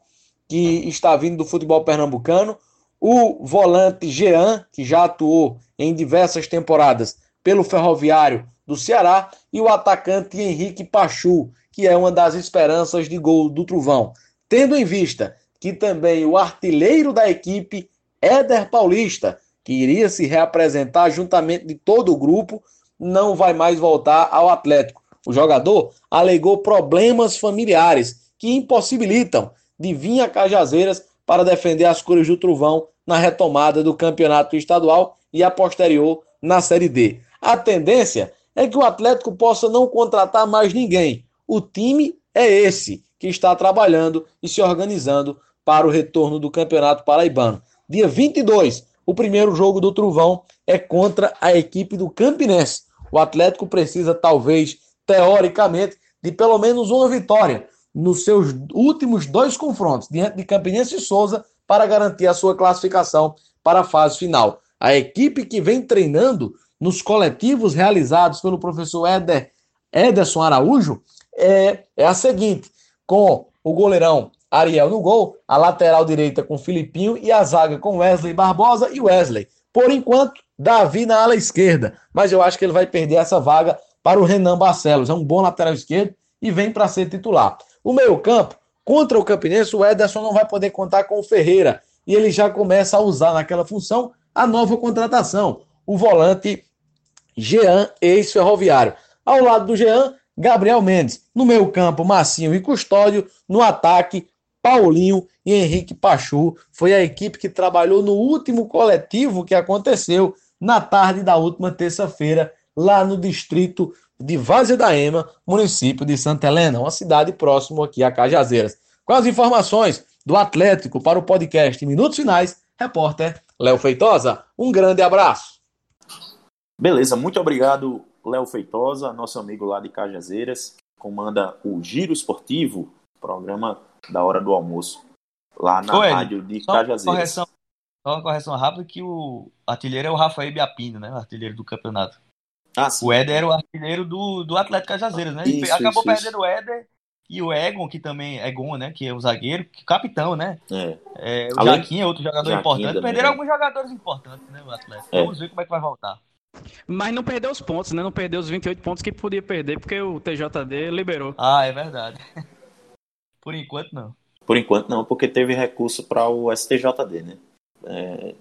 que está vindo do futebol pernambucano, o volante Jean, que já atuou em diversas temporadas pelo Ferroviário do Ceará, e o atacante Henrique Pachu, que é uma das esperanças de gol do Truvão tendo em vista que também o artilheiro da equipe, Éder Paulista, que iria se reapresentar juntamente de todo o grupo, não vai mais voltar ao Atlético. O jogador alegou problemas familiares que impossibilitam de vir a Cajazeiras para defender as cores do Trovão na retomada do campeonato estadual e a posterior na Série D. A tendência é que o Atlético possa não contratar mais ninguém. O time é esse que está trabalhando e se organizando para o retorno do Campeonato Paraibano. Dia 22, o primeiro jogo do Truvão é contra a equipe do Campinense. O Atlético precisa, talvez, teoricamente, de pelo menos uma vitória nos seus últimos dois confrontos, diante de Campinense e Souza, para garantir a sua classificação para a fase final. A equipe que vem treinando nos coletivos realizados pelo professor Ederson Araújo é, é a seguinte: com o goleirão Ariel no gol, a lateral direita com Filipinho e a zaga com Wesley Barbosa e Wesley. Por enquanto, Davi na ala esquerda, mas eu acho que ele vai perder essa vaga para o Renan Barcelos. É um bom lateral esquerdo e vem para ser titular. O meio-campo, contra o Campinense, o Ederson não vai poder contar com o Ferreira e ele já começa a usar naquela função a nova contratação, o volante Jean, ex-ferroviário. Ao lado do Jean, Gabriel Mendes. No meio campo, Massinho e Custódio. No ataque, Paulinho e Henrique Pachu. Foi a equipe que trabalhou no último coletivo que aconteceu na tarde da última terça-feira lá no distrito de Várzea da Ema, município de Santa Helena, uma cidade próximo aqui a Cajazeiras. Com as informações do Atlético para o podcast Minutos Finais, repórter Léo Feitosa. Um grande abraço. Beleza, muito obrigado, Léo Feitosa, nosso amigo lá de Cajazeiras, comanda o Giro Esportivo, programa da hora do almoço, lá na rádio de só Cajazeiras. Correção, só uma correção rápida que o artilheiro é o Rafael Biapino, né? O artilheiro do campeonato. Ah. O Éder era o artilheiro do, do Atlético Cajazeiras, né? Isso, acabou isso, perdendo o Éder e o Egon, que também é Egon, né? Que é o zagueiro, que capitão, né? É. É, o Além- Jaquinha é outro jogador importante. Perderam né? alguns jogadores importantes, né? O Atlético. É. Vamos ver como é que vai voltar. Mas não perdeu os pontos, né? Não perdeu os 28 pontos que podia perder, porque o TJD liberou. Ah, é verdade. Por enquanto, não. Por enquanto não, porque teve recurso para o STJD, né? É,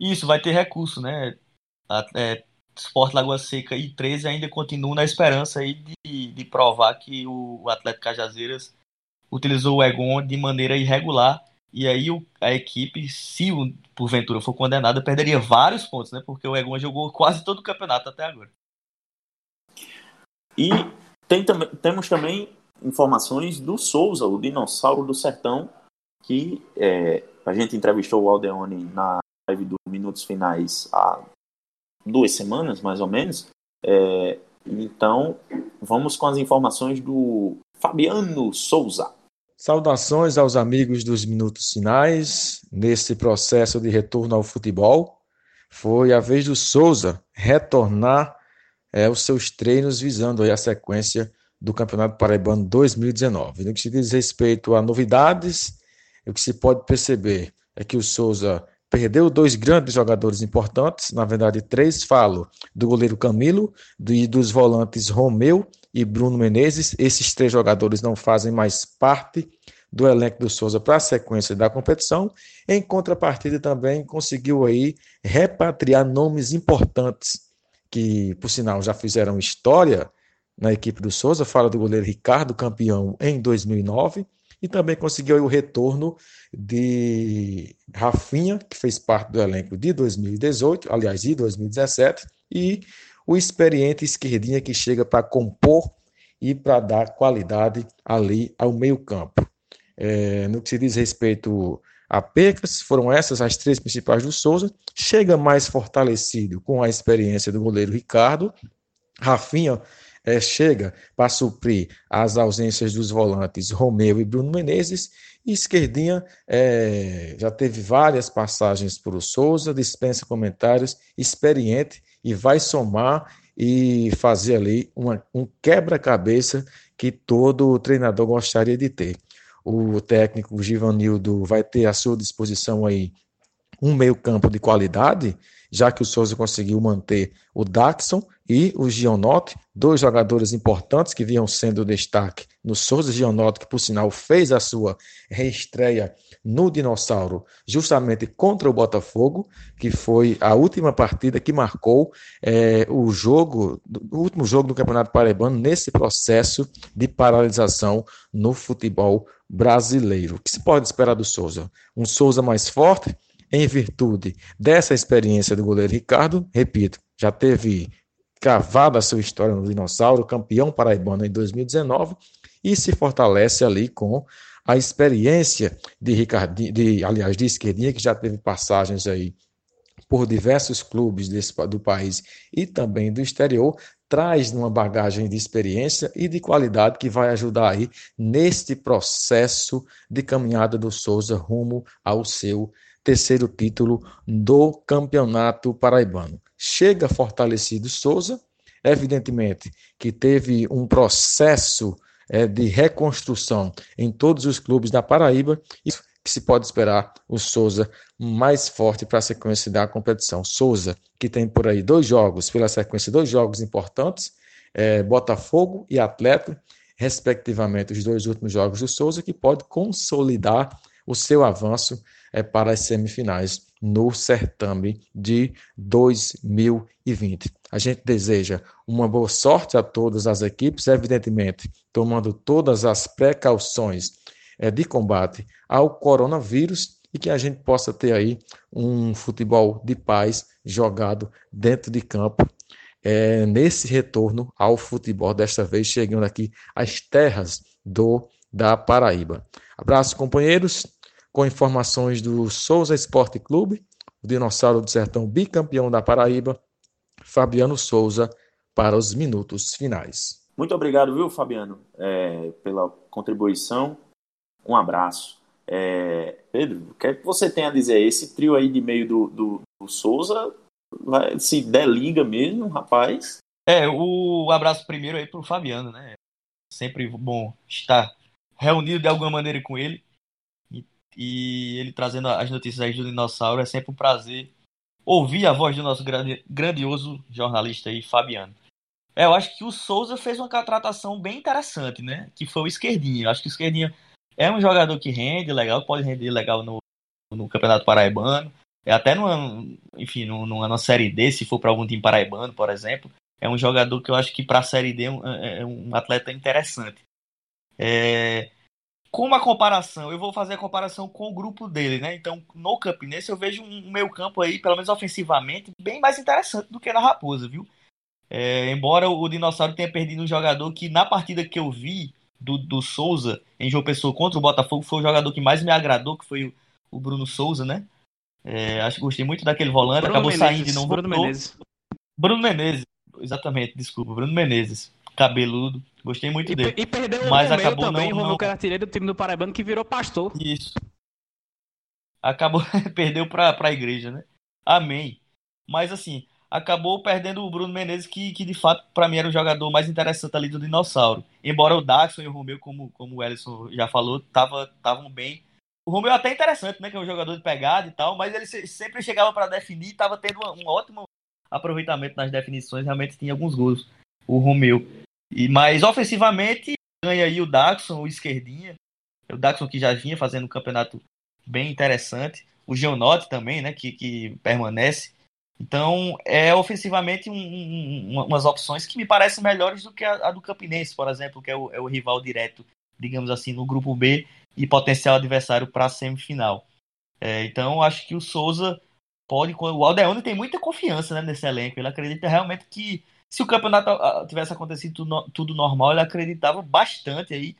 Isso, vai ter recurso, né? A- É, Sport Lagoa Seca e 13 ainda continuam na esperança aí de, de provar que o, o Atlético Cajazeiras utilizou o Egon de maneira irregular. E aí o- a equipe, se o- porventura for condenada, perderia vários pontos, né? Porque o Egon jogou quase todo o campeonato até agora. E tem tam- temos também informações do Souza, o dinossauro do sertão, que é, a gente entrevistou o Aldeone na live dos Minutos Finais há duas semanas, mais ou menos. É, então, vamos com as informações do Fabiano Souza. Saudações aos amigos dos Minutos Finais. Nesse processo de retorno ao futebol, foi a vez do Souza retornar é, os seus treinos visando a sequência do Campeonato Paraibano 2019. No que se diz respeito a novidades, o que se pode perceber é que o Souza perdeu dois grandes jogadores importantes, na verdade três, falo do goleiro Camilo e dos volantes Romeu e Bruno Menezes. Esses três jogadores não fazem mais parte do elenco do Souza para a sequência da competição. Em contrapartida, também conseguiu aí repatriar nomes importantes que, por sinal, já fizeram história na equipe do Souza. Fala do goleiro Ricardo, campeão em 2009, e também conseguiu o retorno de Rafinha, que fez parte do elenco de 2018, aliás, de 2017, e o experiente esquerdinha que chega para compor e para dar qualidade ali ao meio-campo. É, no que se diz respeito a percas, foram essas as três principais do Souza. Chega mais fortalecido com a experiência do goleiro Ricardo. Rafinha é, chega para suprir as ausências dos volantes Romeu e Bruno Menezes. E Esquerdinha é, já teve várias passagens por o Souza, dispensa comentários, experiente e vai somar e fazer ali uma, um quebra-cabeça que todo treinador gostaria de ter. O técnico Givanildo vai ter à sua disposição aí um meio-campo de qualidade, já que o Souza conseguiu manter o Daxon e o Gionotti, dois jogadores importantes que vinham sendo destaque no Souza Gionotti, que por sinal fez a sua reestreia no Dinossauro, justamente contra o Botafogo, que foi a última partida que marcou é, o jogo, o último jogo do Campeonato Paraibano nesse processo de paralisação no futebol brasileiro. O que se pode esperar do Souza? Um Souza mais forte, em virtude dessa experiência do goleiro Ricardo, repito, já teve cavado a sua história no Dinossauro, campeão paraibano em 2019, e se fortalece ali com a experiência de Ricardinho, de, aliás, de Esquerdinha, que já teve passagens aí por diversos clubes desse, do país e também do exterior, traz uma bagagem de experiência e de qualidade que vai ajudar aí neste processo de caminhada do Souza rumo ao seu terceiro título do Campeonato Paraibano. Chega fortalecido Souza, evidentemente que teve um processo é, de reconstrução em todos os clubes da Paraíba e que se pode esperar o Souza mais forte para a sequência da competição. Souza, que tem por aí dois jogos, pela sequência, dois jogos importantes, é, Botafogo e Atlético, respectivamente, os dois últimos jogos do Souza, que pode consolidar o seu avanço é, para as semifinais no certame de 2020. A gente deseja uma boa sorte a todas as equipes, evidentemente, tomando todas as precauções é, de combate ao coronavírus e que a gente possa ter aí um futebol de paz jogado dentro de campo é, nesse retorno ao futebol, desta vez chegando aqui às terras do da Paraíba. Abraço, companheiros, com informações do Souza Esporte Clube, o Dinossauro do Sertão bicampeão da Paraíba, Fabiano Souza, para os minutos finais. Muito obrigado, viu, Fabiano, é, pela contribuição. Um abraço. É, Pedro, o que, é que você tem a dizer? Esse trio aí de meio do, do, do Souza vai, se der liga mesmo, rapaz. É, o abraço primeiro aí pro Fabiano, né? Sempre bom estar reunido de alguma maneira com ele. E, ele trazendo as notícias aí do dinossauro. É sempre um prazer ouvir a voz do nosso grande, grandioso jornalista aí, Fabiano. É, eu acho que o Souza fez uma contratação bem interessante, né? Que foi o Esquerdinha. Eu acho que o Esquerdinha é um jogador que rende legal, pode render legal no, no Campeonato Paraibano. É até numa, enfim, numa, numa série D, se for para algum time paraibano, por exemplo, é um jogador que eu acho que para a série D é um, é, é um atleta interessante. É, com uma comparação, eu vou fazer a comparação com o grupo dele, né? Então, no Campinense eu vejo um meio campo aí, pelo menos ofensivamente, bem mais interessante do que na Raposa, viu? É, embora o Dinossauro tenha perdido um jogador que na partida que eu vi do, do Souza em João Pessoa contra o Botafogo foi o jogador que mais me agradou, que foi o, o Bruno Souza, né? É, acho que gostei muito daquele volante, Bruno acabou Menezes, saindo e não Bruno voltou. Menezes. Bruno Menezes, exatamente, desculpa, Bruno Menezes, cabeludo, gostei muito e, dele. E perdeu mas o acabou também, não, o Romeu, que era artilheiro do time do Paraibano, que virou pastor. Isso. Acabou, perdeu pra, pra igreja, né? Amém. Mas assim, acabou perdendo o Bruno Menezes, que, que de fato, para mim, era o jogador mais interessante ali do Dinossauro. Embora o Daxon e o Romeu, como, como o Ellison já falou, estavam bem. O Romeu é até interessante, né? Que é um jogador de pegada e tal, mas ele sempre chegava para definir, estava tendo um ótimo aproveitamento nas definições, realmente tinha alguns gols, o Romeu. E, mas ofensivamente, ganha aí o Daxon, o esquerdinha. O Daxon que já vinha fazendo um campeonato bem interessante. O Geonote também, né? Que, que permanece. Então, é ofensivamente um, um, umas opções que me parecem melhores do que a, a do Campinense, por exemplo, que é o, é o, rival direto, digamos assim, no grupo B e potencial adversário para a semifinal. É, então, acho que o Souza pode. O Aldeone tem muita confiança né, nesse elenco. Ele acredita realmente que, se o campeonato tivesse acontecido tudo, tudo normal, ele acreditava bastante aí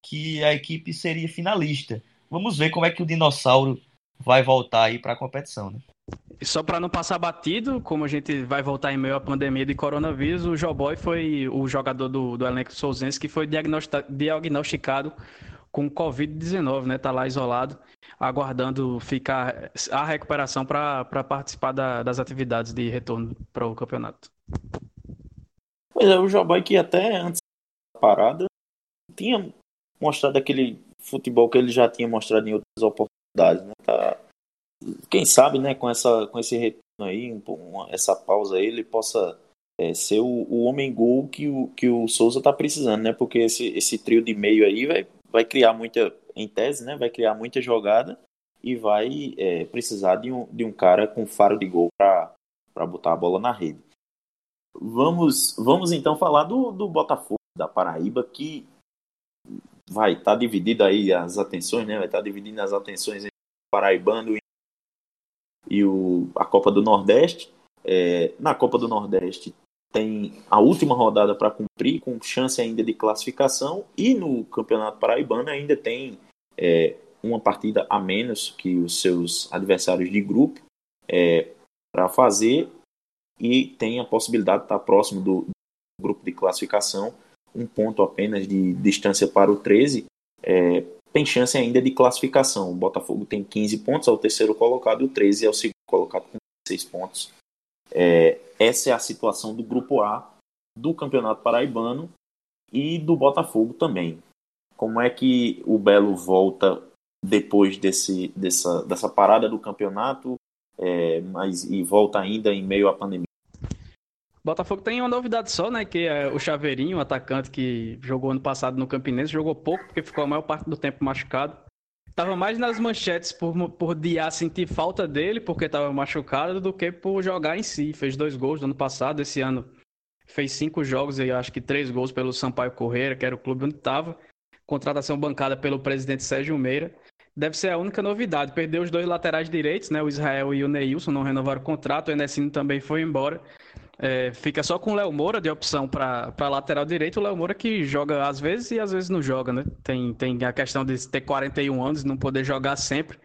que a equipe seria finalista. Vamos ver como é que o dinossauro vai voltar aí para a competição. Né? E só para não passar batido, como a gente vai voltar em meio à pandemia de coronavírus, o Joboy foi o jogador do, do elenco souzense que foi diagnosticado com Covid-19, né? Tá lá isolado, aguardando ficar a recuperação para participar da, das atividades de retorno para o campeonato. Pois é, o Joboy que até antes da parada tinha mostrado aquele futebol que ele já tinha mostrado em outras oportunidades, né? Tá quem sabe, né, com, essa, com esse retorno aí, uma, essa pausa aí, ele possa é, ser o, o homem gol que o, que o Souza está precisando, né? Porque esse, esse trio de meio aí vai, vai criar muita, em tese, né? Vai criar muita jogada e vai é, precisar de um, de um cara com faro de gol para botar a bola na rede. Vamos, vamos então falar do, do Botafogo da Paraíba, que vai estar tá dividido aí as atenções, né? Vai estar tá dividindo as atenções entre o Paraibano e o, a Copa do Nordeste. É, na Copa do Nordeste tem a última rodada para cumprir, com chance ainda de classificação, e no Campeonato Paraibano ainda tem é, uma partida a menos que os seus adversários de grupo é, para fazer, e tem a possibilidade de estar próximo do, grupo de classificação, um ponto apenas de distância para o 13, é, tem chance ainda de classificação. O Botafogo tem 15 pontos, é o terceiro colocado, e o 13 é o segundo colocado com 6 pontos. É, essa é a situação do Grupo A do Campeonato Paraibano e do Botafogo também. Como é que o Belo volta depois desse, dessa, dessa parada do campeonato, é, mas e volta ainda em meio à pandemia? Botafogo tem uma novidade só, né? Que é o Chaveirinho, o atacante que jogou ano passado no Campinense, jogou pouco porque ficou a maior parte do tempo machucado. Tava mais nas manchetes por, por Diá sentir falta dele, porque estava machucado, do que por jogar em si. Fez dois gols no ano passado, esse ano fez cinco jogos e acho que três gols pelo Sampaio Correia, que era o clube onde estava. Contratação bancada pelo presidente Sérgio Meira. Deve ser a única novidade. Perdeu os dois laterais direitos, né? O Israel e o Neilson não renovaram o contrato. O Enesino também foi embora. É, fica só com o Léo Moura de opção para lateral direito. O Léo Moura que joga às vezes e às vezes não joga, né? Tem, tem a questão de ter 41 anos não poder jogar sempre.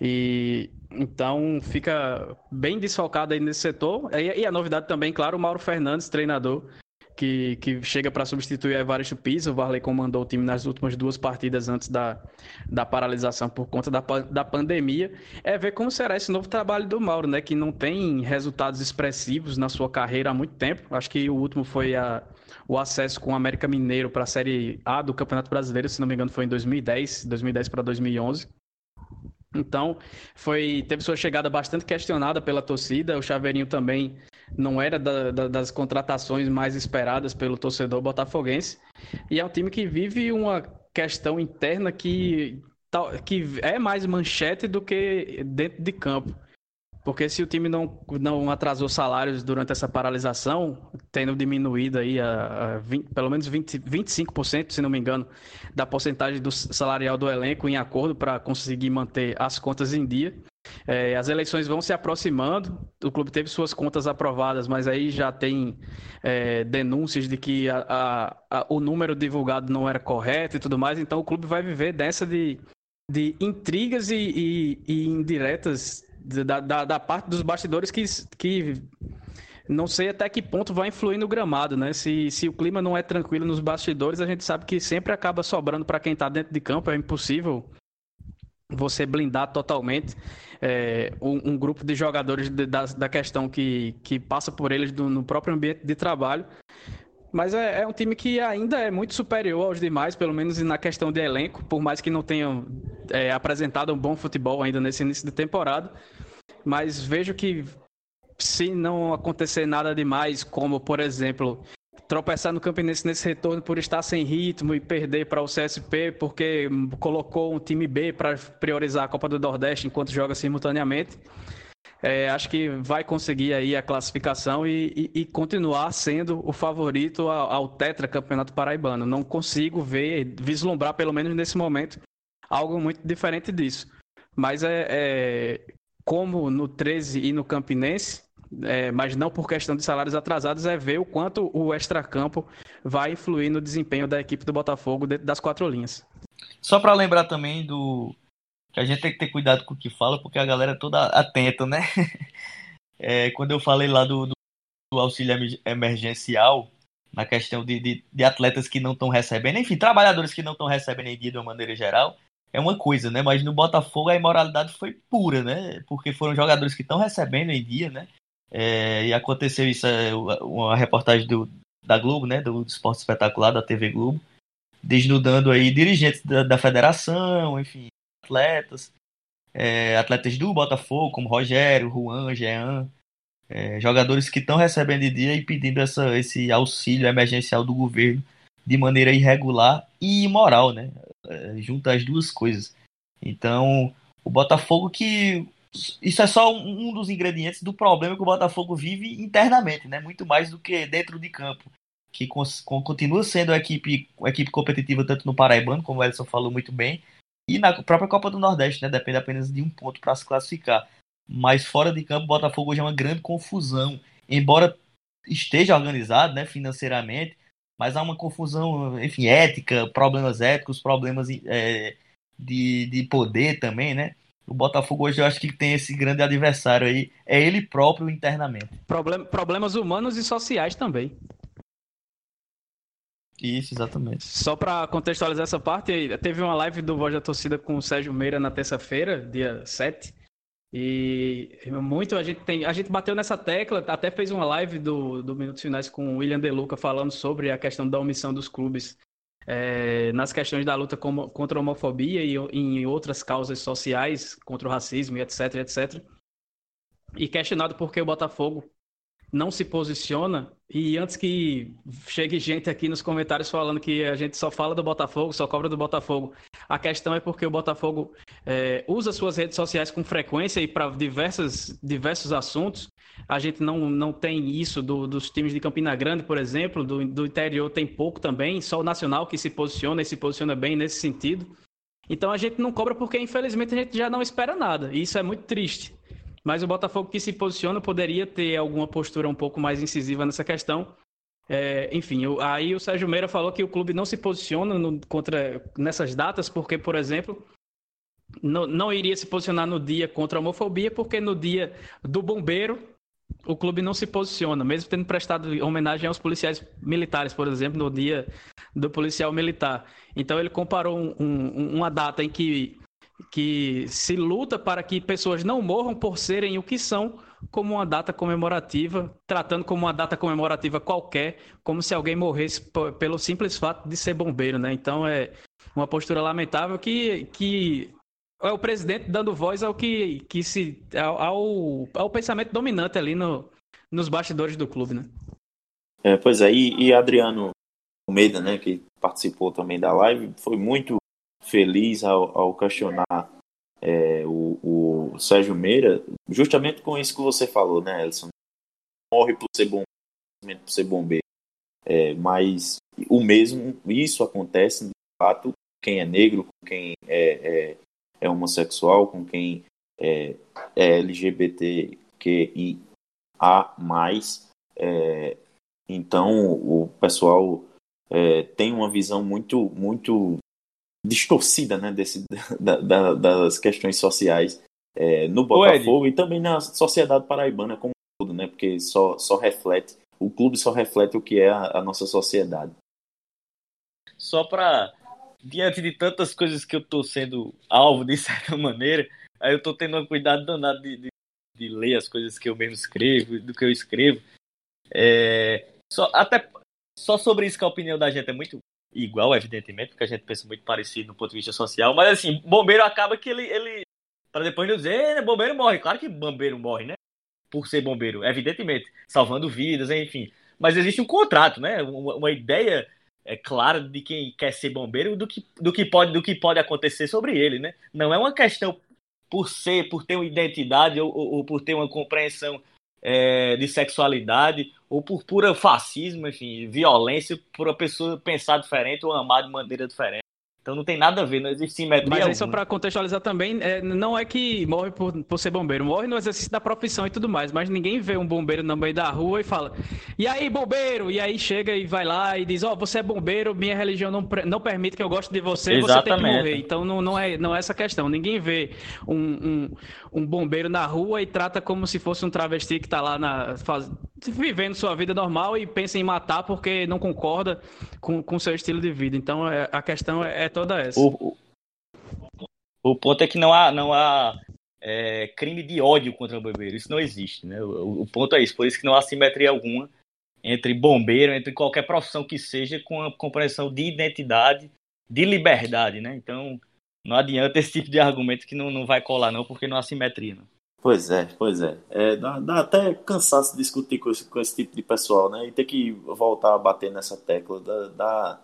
E então fica bem desfalcado aí nesse setor. E, e a novidade também, claro, o Mauro Fernandes, treinador, que, que chega para substituir Evaristo Pisa. O Varley comandou o time nas últimas duas partidas antes da, da paralisação por conta da, da pandemia. É ver como será esse novo trabalho do Mauro, né? Que não tem resultados expressivos na sua carreira há muito tempo. Acho que o último foi a, o acesso com o América Mineiro para a Série A do Campeonato Brasileiro, se não me engano, foi em 2010, 2010 para 2011. Então, foi teve sua chegada bastante questionada pela torcida. O Chaveirinho também não era da, da, das contratações mais esperadas pelo torcedor botafoguense. E é um time que vive uma questão interna que, que é mais manchete do que dentro de campo. Porque se o time não, não atrasou salários durante essa paralisação, tendo diminuído aí a, a 20, pelo menos 20, 25%, se não me engano, da porcentagem do salarial do elenco em acordo para conseguir manter as contas em dia. É, as eleições vão se aproximando, o clube teve suas contas aprovadas, mas aí já tem é, denúncias de que a, a, a, o número divulgado não era correto e tudo mais, então o clube vai viver dessa de, de intrigas e, e, e indiretas da, da, da, parte dos bastidores que, que não sei até que ponto vai influir no gramado, né? Se, se o clima não é tranquilo nos bastidores, a gente sabe que sempre acaba sobrando para quem está dentro de campo, é impossível você blindar totalmente é, um, um, grupo de jogadores de, da, da questão que, que passa por eles do, no próprio ambiente de trabalho. Mas é, é, um time que ainda é muito superior aos demais, pelo menos na questão de elenco, por mais que não tenham é, apresentado um bom futebol ainda nesse início de temporada. Mas vejo que se não acontecer nada demais, como por exemplo tropeçar no Campinense nesse retorno por estar sem ritmo e perder para o CSP porque colocou um time B para priorizar a Copa do Nordeste enquanto joga simultaneamente. É, acho que vai conseguir aí a classificação e, e, e continuar sendo o favorito ao, ao Tetra Campeonato Paraibano. Não consigo ver, vislumbrar, pelo menos nesse momento, algo muito diferente disso. Mas é, é como no 13 e no Campinense, é, mas não por questão de salários atrasados, é ver o quanto o extracampo vai influir no desempenho da equipe do Botafogo dentro das quatro linhas. Só para lembrar também do que a gente tem que ter cuidado com o que fala, porque a galera é toda atenta, né? É, quando eu falei lá do, do, auxílio emergencial, na questão de, de, de atletas que não estão recebendo, enfim, trabalhadores que não estão recebendo em dia de uma maneira geral, é uma coisa, né? Mas no Botafogo a imoralidade foi pura, né? Porque foram jogadores que estão recebendo em dia, né? É, e aconteceu isso, é, uma reportagem do, da Globo, né, do Esporte Espetacular, da TV Globo, desnudando aí dirigentes da, da federação, enfim, atletas, é, atletas do Botafogo, como Rogério, Juan, Jean, é, jogadores que estão recebendo de dia e pedindo essa, esse auxílio emergencial do governo de maneira irregular e imoral, né? É, junta as duas coisas. Então, o Botafogo que isso é só um dos ingredientes do problema que o Botafogo vive internamente, né? Muito mais do que dentro de campo, que continua sendo a equipe, a equipe competitiva tanto no Paraibano, como o Edson falou muito bem, e na própria Copa do Nordeste, né? Depende apenas de um ponto para se classificar. Mas fora de campo, o Botafogo hoje é uma grande confusão. Embora esteja organizado, né, financeiramente, mas há uma confusão, enfim, ética, problemas éticos, problemas é, de, de poder também, né? O Botafogo hoje eu acho que tem esse grande adversário aí, é ele próprio internamente. Problem, problemas humanos e sociais também. Isso, exatamente. Só para contextualizar essa parte, teve uma live do Voz da Torcida com o Sérgio Meira na terça-feira, dia 7. E muito a gente tem. A gente bateu nessa tecla, até fez uma live do, do Minutos Finais com o William Deluca falando sobre a questão da omissão dos clubes é, nas questões da luta com, contra a homofobia e em outras causas sociais, contra o racismo, etc, etc. E questionado por que o Botafogo não se posiciona. E antes que chegue gente aqui nos comentários falando que a gente só fala do Botafogo, só cobra do Botafogo, a questão é porque o Botafogo é, usa suas redes sociais com frequência e para diversos, assuntos. A gente não, não tem isso do, dos times de Campina Grande, por exemplo, do, do interior tem pouco também, só o Nacional que se posiciona e se posiciona bem nesse sentido. Então a gente não cobra porque, infelizmente, a gente já não espera nada. E isso é muito triste. Mas o Botafogo que se posiciona poderia ter alguma postura um pouco mais incisiva nessa questão. É, enfim, aí o Sérgio Meira falou que o clube não se posiciona no, contra nessas datas, porque, por exemplo, não, não iria se posicionar no dia contra a homofobia, porque no dia do bombeiro o clube não se posiciona, mesmo tendo prestado homenagem aos policiais militares, por exemplo, no dia do policial militar. Então ele comparou um, um, uma data em que, que se luta para que pessoas não morram por serem o que são, como uma data comemorativa, tratando como uma data comemorativa qualquer, como se alguém morresse pelo simples fato de ser bombeiro, né? Então é uma postura lamentável que, que é o presidente dando voz ao que, que se ao, ao pensamento dominante ali no, nos bastidores do clube, né? É, pois é, e, e Adriano Almeida, né, que participou também da live, foi muito feliz ao, ao questionar é, o, o Sérgio Meira, justamente com isso que você falou, né, Elson? Morre por ser bombeiro, por ser bombeiro. É, mas o mesmo, isso acontece de fato, quem é negro, com quem é, é é homossexual, com quem é, é LGBTQIA+. É, então, o pessoal é, tem uma visão muito, muito distorcida né, desse, da, da, das questões sociais é, no Botafogo e também na sociedade paraibana como tudo, né? Porque só, só reflete, o clube só reflete o que é a, a nossa sociedade. Só para diante de tantas coisas que eu tô sendo alvo de certa maneira, aí eu tô tendo um cuidado danado de, de, de ler as coisas que eu mesmo escrevo, do que eu escrevo. É, só, até só sobre isso que a opinião da gente é muito igual, evidentemente, porque a gente pensa muito parecido no ponto de vista social, mas assim, bombeiro acaba que ele, ele para depois não dizer, bombeiro morre. Claro que bombeiro morre, né? Por ser bombeiro, evidentemente, salvando vidas, enfim. Mas existe um contrato, né? Uma, uma ideia é, clara de quem quer ser bombeiro do que, do, que pode, do que pode acontecer sobre ele, né? Não é uma questão por ser, por ter uma identidade ou, ou, ou por ter uma compreensão é, de sexualidade ou por pura fascismo, enfim, violência, por a pessoa pensar diferente ou amar de maneira diferente. Então não tem nada a ver, não existe simetria. Mas aí só para contextualizar também, é, não é que morre por, por ser bombeiro, morre no exercício da profissão e tudo mais, mas ninguém vê um bombeiro no meio da rua e fala, e aí bombeiro? E aí chega e vai lá e diz, ó, oh, você é bombeiro, minha religião não, não permite que eu goste de você, Exatamente. você tem que morrer. Então não, não, é, não é essa questão, ninguém vê um, um, um bombeiro na rua e trata como se fosse um travesti que está lá na, faz, vivendo sua vida normal e pensa em matar porque não concorda com o seu estilo de vida. Então é, a questão é, é toda essa. O, o, ponto é que não há, não há é, crime de ódio contra o bombeiro. Isso não existe. Né? O, o, ponto é isso. Por isso que não há simetria alguma entre bombeiro, entre qualquer profissão que seja, com a compreensão de identidade, de liberdade. Né? Então, não adianta esse tipo de argumento que não, não vai colar, não, porque não há simetria. Não. Pois é, pois é. é dá, dá, até cansaço discutir com esse, com esse tipo de pessoal, né? E ter que voltar a bater nessa tecla. Dá, dá,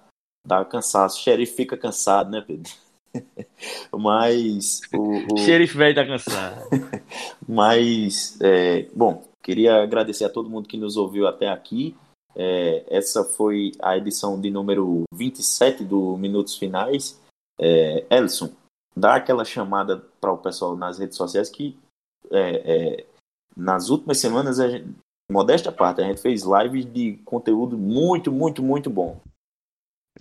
dá cansaço. O xerife fica cansado, né, Pedro? Mas. O, o... xerife velho tá cansado. Mas, é, bom, queria agradecer a todo mundo que nos ouviu até aqui. É, essa foi a edição de número 27 do Minutos Finais. É, Elson, dá aquela chamada para o pessoal nas redes sociais que é, é, nas últimas semanas, a gente, modesta parte, a gente fez lives de conteúdo muito, muito, muito bom.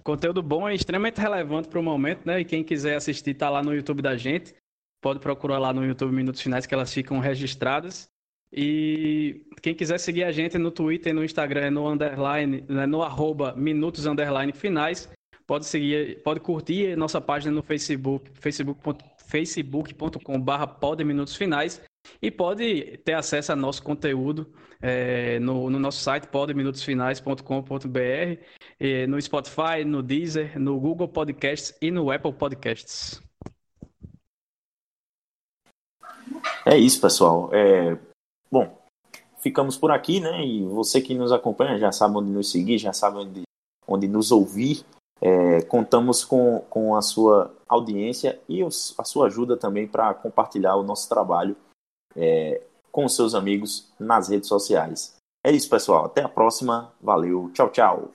Conteúdo bom é extremamente relevante para o momento, né? E quem quiser assistir tá lá no YouTube da gente. Pode procurar lá no YouTube Minutos Finais que elas ficam registradas. E quem quiser seguir a gente no Twitter no Instagram, no underline, né, no arroba minutos underline finais, pode seguir, pode curtir nossa página no Facebook, facebook.com facebook.com.br podminutos finais e pode ter acesso a nosso conteúdo é, no, no, nosso site podminutosfinais.com.br, no Spotify, no Deezer, no Google Podcasts e no Apple Podcasts. É isso, pessoal. É... Bom, ficamos por aqui, né? E você que nos acompanha já sabe onde nos seguir, já sabe onde, onde nos ouvir. É, contamos com, com a sua audiência e os, a sua ajuda também para compartilhar o nosso trabalho é, com seus amigos nas redes sociais. É isso, pessoal. Até a próxima. Valeu. Tchau, tchau.